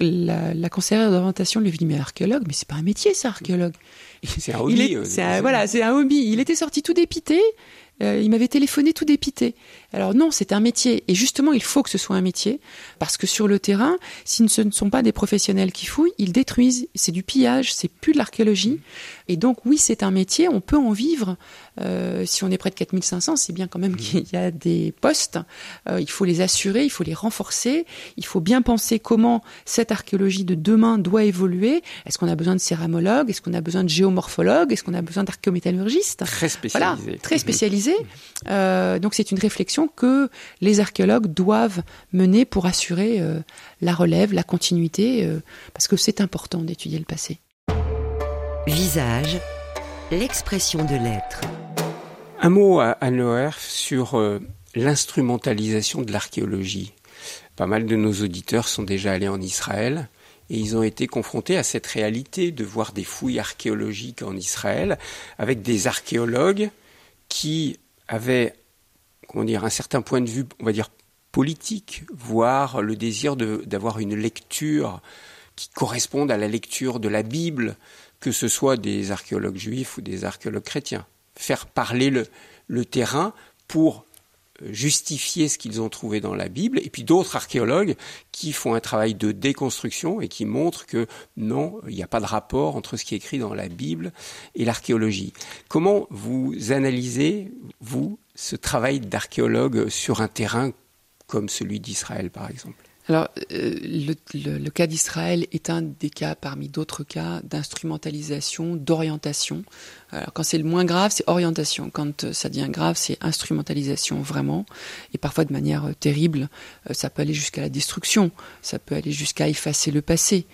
La, conseillère d'orientation lui a dit mais archéologue, mais c'est pas un métier, ça, archéologue. [LAUGHS] C'est un hobby. Euh, voilà, c'est un hobby. Il était sorti tout dépité. il m'avait téléphoné tout dépité. Alors non, c'est un métier. Et justement, il faut que ce soit un métier. Parce que sur le terrain, si ce ne sont pas des professionnels qui fouillent, ils détruisent. C'est du pillage, c'est plus de l'archéologie. Et donc oui, c'est un métier, on peut en vivre. Euh, si on est près de 4500, c'est bien quand même qu'il y a des postes. Euh, il faut les assurer, il faut les renforcer. Il faut bien penser comment cette archéologie de demain doit évoluer. Est-ce qu'on a besoin de céramologues? Est-ce qu'on a besoin de géomorphologues? Est-ce qu'on a besoin d'archéométallurgistes? Très spécialisés. Voilà, très spécialisés. Euh, donc c'est une réflexion que les archéologues doivent mener pour assurer euh, la relève, la continuité, euh, parce que c'est important d'étudier le passé. Visage, l'expression de l'être. Un mot à Anne sur euh, l'instrumentalisation de l'archéologie. Pas mal de nos auditeurs sont déjà allés en Israël et ils ont été confrontés à cette réalité de voir des fouilles archéologiques en Israël avec des archéologues qui avaient un certain point de vue, on va dire, politique, voire le désir d'avoir une lecture qui corresponde à la lecture de la Bible, que ce soit des archéologues juifs ou des archéologues chrétiens. Faire parler le, le terrain pour justifier ce qu'ils ont trouvé dans la Bible, et puis d'autres archéologues qui font un travail de déconstruction et qui montrent que non, il n'y a pas de rapport entre ce qui est écrit dans la Bible et l'archéologie. Comment vous analysez, vous, ce travail d'archéologue sur un terrain comme celui d'Israël, par exemple? Alors, euh, le, cas d'Israël est un des cas parmi d'autres cas d'instrumentalisation, d'orientation. Alors, quand c'est le moins grave, c'est orientation. Quand ça devient grave, c'est instrumentalisation vraiment. Et parfois de manière euh, terrible, euh, ça peut aller jusqu'à la destruction. Ça peut aller jusqu'à effacer le passé.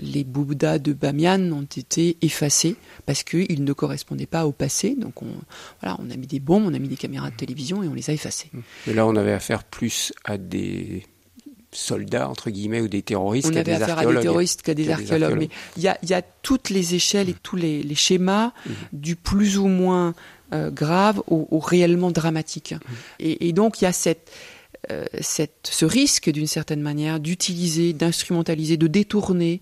les Bouddhas de Bamiyan ont été effacés parce qu'ils ne correspondaient pas au passé. Donc, on, voilà, on a mis des bombes, on a mis des caméras de télévision et on les a effacés. Mais là, on avait affaire plus à des soldats, entre guillemets, ou des terroristes On avait affaire à des terroristes qu'à des, archéologues. Mais il y a, toutes les échelles et tous les, schémas mhm. du plus ou moins euh, grave au, réellement dramatique. Mhm. Et, donc, il y a cette, euh, cette, ce risque, d'une certaine manière, d'utiliser, d'instrumentaliser, de détourner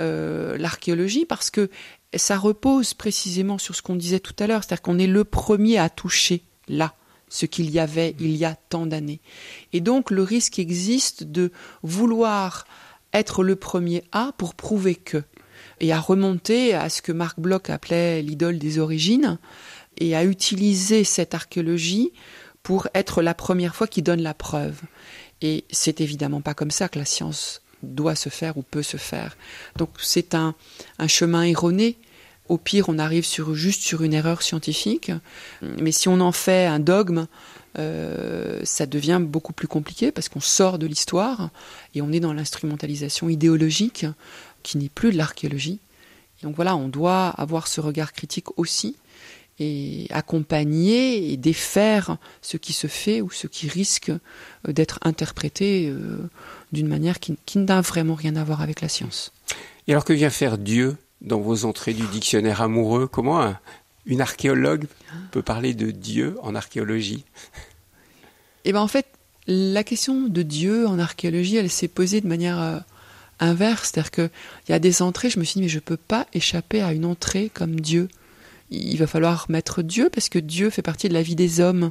euh, l'archéologie parce que ça repose précisément sur ce qu'on disait tout à l'heure, c'est-à-dire qu'on est le premier à toucher là ce qu'il y avait il y a tant d'années. Et donc le risque existe de vouloir être le premier à pour prouver que, et à remonter à ce que Marc Bloch appelait l'idole des origines, et à utiliser cette archéologie pour être la première fois qui donne la preuve. Et c'est évidemment pas comme ça que la science doit se faire ou peut se faire. Donc c'est un, un chemin erroné au pire, on arrive sur, juste sur une erreur scientifique. Mais si on en fait un dogme, euh, ça devient beaucoup plus compliqué parce qu'on sort de l'histoire et on est dans l'instrumentalisation idéologique qui n'est plus de l'archéologie. Donc voilà, on doit avoir ce regard critique aussi et accompagner et défaire ce qui se fait ou ce qui risque d'être interprété euh, d'une manière qui, qui n'a vraiment rien à voir avec la science. Et alors que vient faire Dieu? Dans vos entrées du dictionnaire amoureux Comment Une archéologue peut parler de Dieu en archéologie? Eh bien, en fait, la question de Dieu en archéologie, elle s'est posée de manière euh, inverse. C'est-à-dire qu'il y a des entrées, je me suis dit, mais je ne peux pas échapper à une entrée comme Dieu. Il va falloir mettre Dieu parce que Dieu fait partie de la vie des hommes.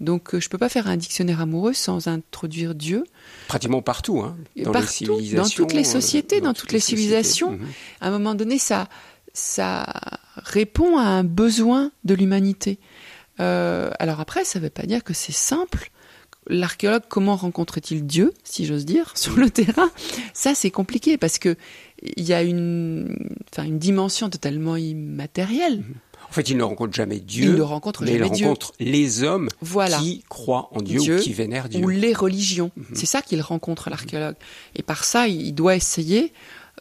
Donc euh, je ne peux pas faire un dictionnaire amoureux sans introduire Dieu. Pratiquement partout, hein, dans partout, dans toutes les sociétés, dans, toutes, les, civilisations. Mhm. À un moment donné, ça, ça répond à un besoin de l'humanité. Euh, alors après, ça ne veut pas dire que c'est simple l'archéologue, comment rencontre-t-il Dieu, si j'ose dire, [LAUGHS] sur le terrain? Ça, c'est compliqué parce que il y a une, enfin, une dimension totalement immatérielle. En fait, il ne rencontre jamais Dieu. Il ne rencontre mais il rencontre les hommes qui croient en Dieu, ou qui vénèrent Dieu. Ou les religions. Mhm. C'est ça qu'il rencontre, l'archéologue. Et par ça, il doit essayer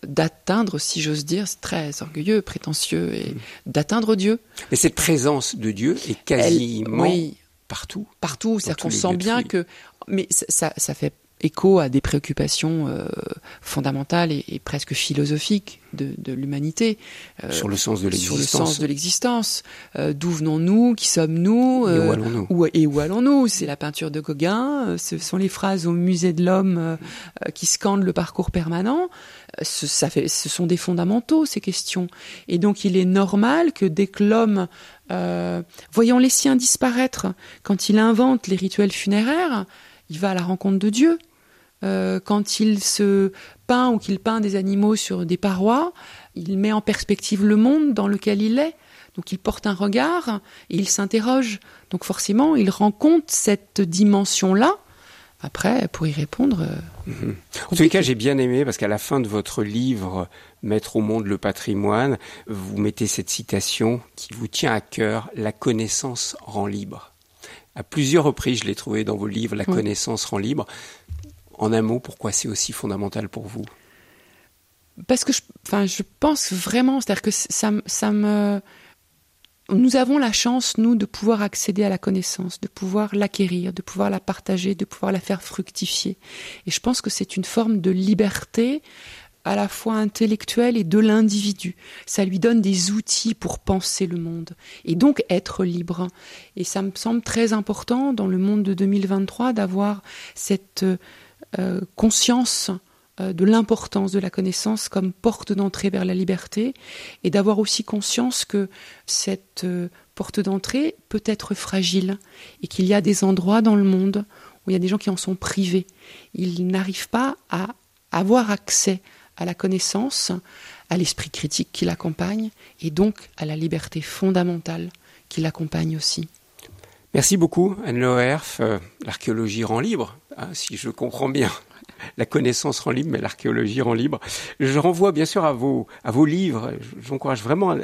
d'atteindre, si j'ose dire, c'est très orgueilleux, prétentieux, et mhm. d'atteindre Dieu. Mais cette présence de Dieu est quasiment partout. Partout, c'est-à-dire qu'on sent bien que, mais ça, ça fait écho à des préoccupations euh, fondamentales et, presque philosophiques de, l'humanité. Euh, sur le sens de l'existence. Sur le sens de l'existence. Euh, d'où venons-nous? Qui sommes-nous? Et où allons-nous? où, Et où allons-nous? C'est la peinture de Gauguin, ce sont les phrases au musée de l'homme qui scandent le parcours permanent. Ce, ça fait, ce sont des fondamentaux, ces questions. Et donc il est normal que dès que l'homme voyant les siens disparaître, quand il invente les rituels funéraires, il va à la rencontre de Dieu. Euh, quand il se peint ou qu'il peint des animaux sur des parois, il met en perspective le monde dans lequel il est. Donc il porte un regard et il s'interroge. Donc forcément, il rencontre cette dimension-là. Après, pour y répondre. Euh. En tous les cas, j'ai bien aimé parce qu'à la fin de votre livre Mettre au monde le patrimoine, vous mettez cette citation qui vous tient à cœur La connaissance rend libre. À plusieurs reprises, je l'ai trouvé dans vos livres, La connaissance rend libre. En un mot, pourquoi c'est aussi fondamental pour vous? Parce que je, pense vraiment, c'est-à-dire que ça, ça me... Nous avons la chance, nous, de pouvoir accéder à la connaissance, de pouvoir l'acquérir, de pouvoir la partager, de pouvoir la faire fructifier. Et je pense que c'est une forme de liberté à la fois intellectuelle et de l'individu. Ça lui donne des outils pour penser le monde et donc être libre. Et ça me semble très important dans le monde de 2023 d'avoir cette euh, conscience euh, de l'importance de la connaissance comme porte d'entrée vers la liberté et d'avoir aussi conscience que cette euh, porte d'entrée peut être fragile et qu'il y a des endroits dans le monde où il y a des gens qui en sont privés. Ils n'arrivent pas à avoir accès à la connaissance, à l'esprit critique qui l'accompagne et donc à la liberté fondamentale qui l'accompagne aussi. Merci beaucoup, Anne Loerf. Euh, l'archéologie rend libre, hein, si je comprends bien. La connaissance rend libre, mais l'archéologie rend libre. Je renvoie bien sûr à vos, à vos livres. J'encourage vraiment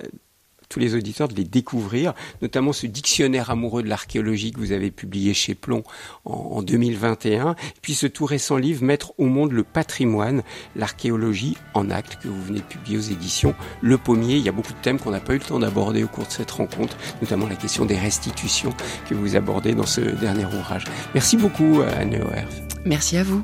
tous les auditeurs de les découvrir, notamment ce dictionnaire amoureux de l'archéologie que vous avez publié chez Plomb en, 2021, et puis ce tout récent livre Mettre au monde le patrimoine, l'archéologie en acte que vous venez de publier aux éditions Le Pommier. Il y a beaucoup de thèmes qu'on n'a pas eu le temps d'aborder au cours de cette rencontre, notamment la question des restitutions que vous abordez dans ce dernier ouvrage. Merci beaucoup Anne Oerf. Merci à vous.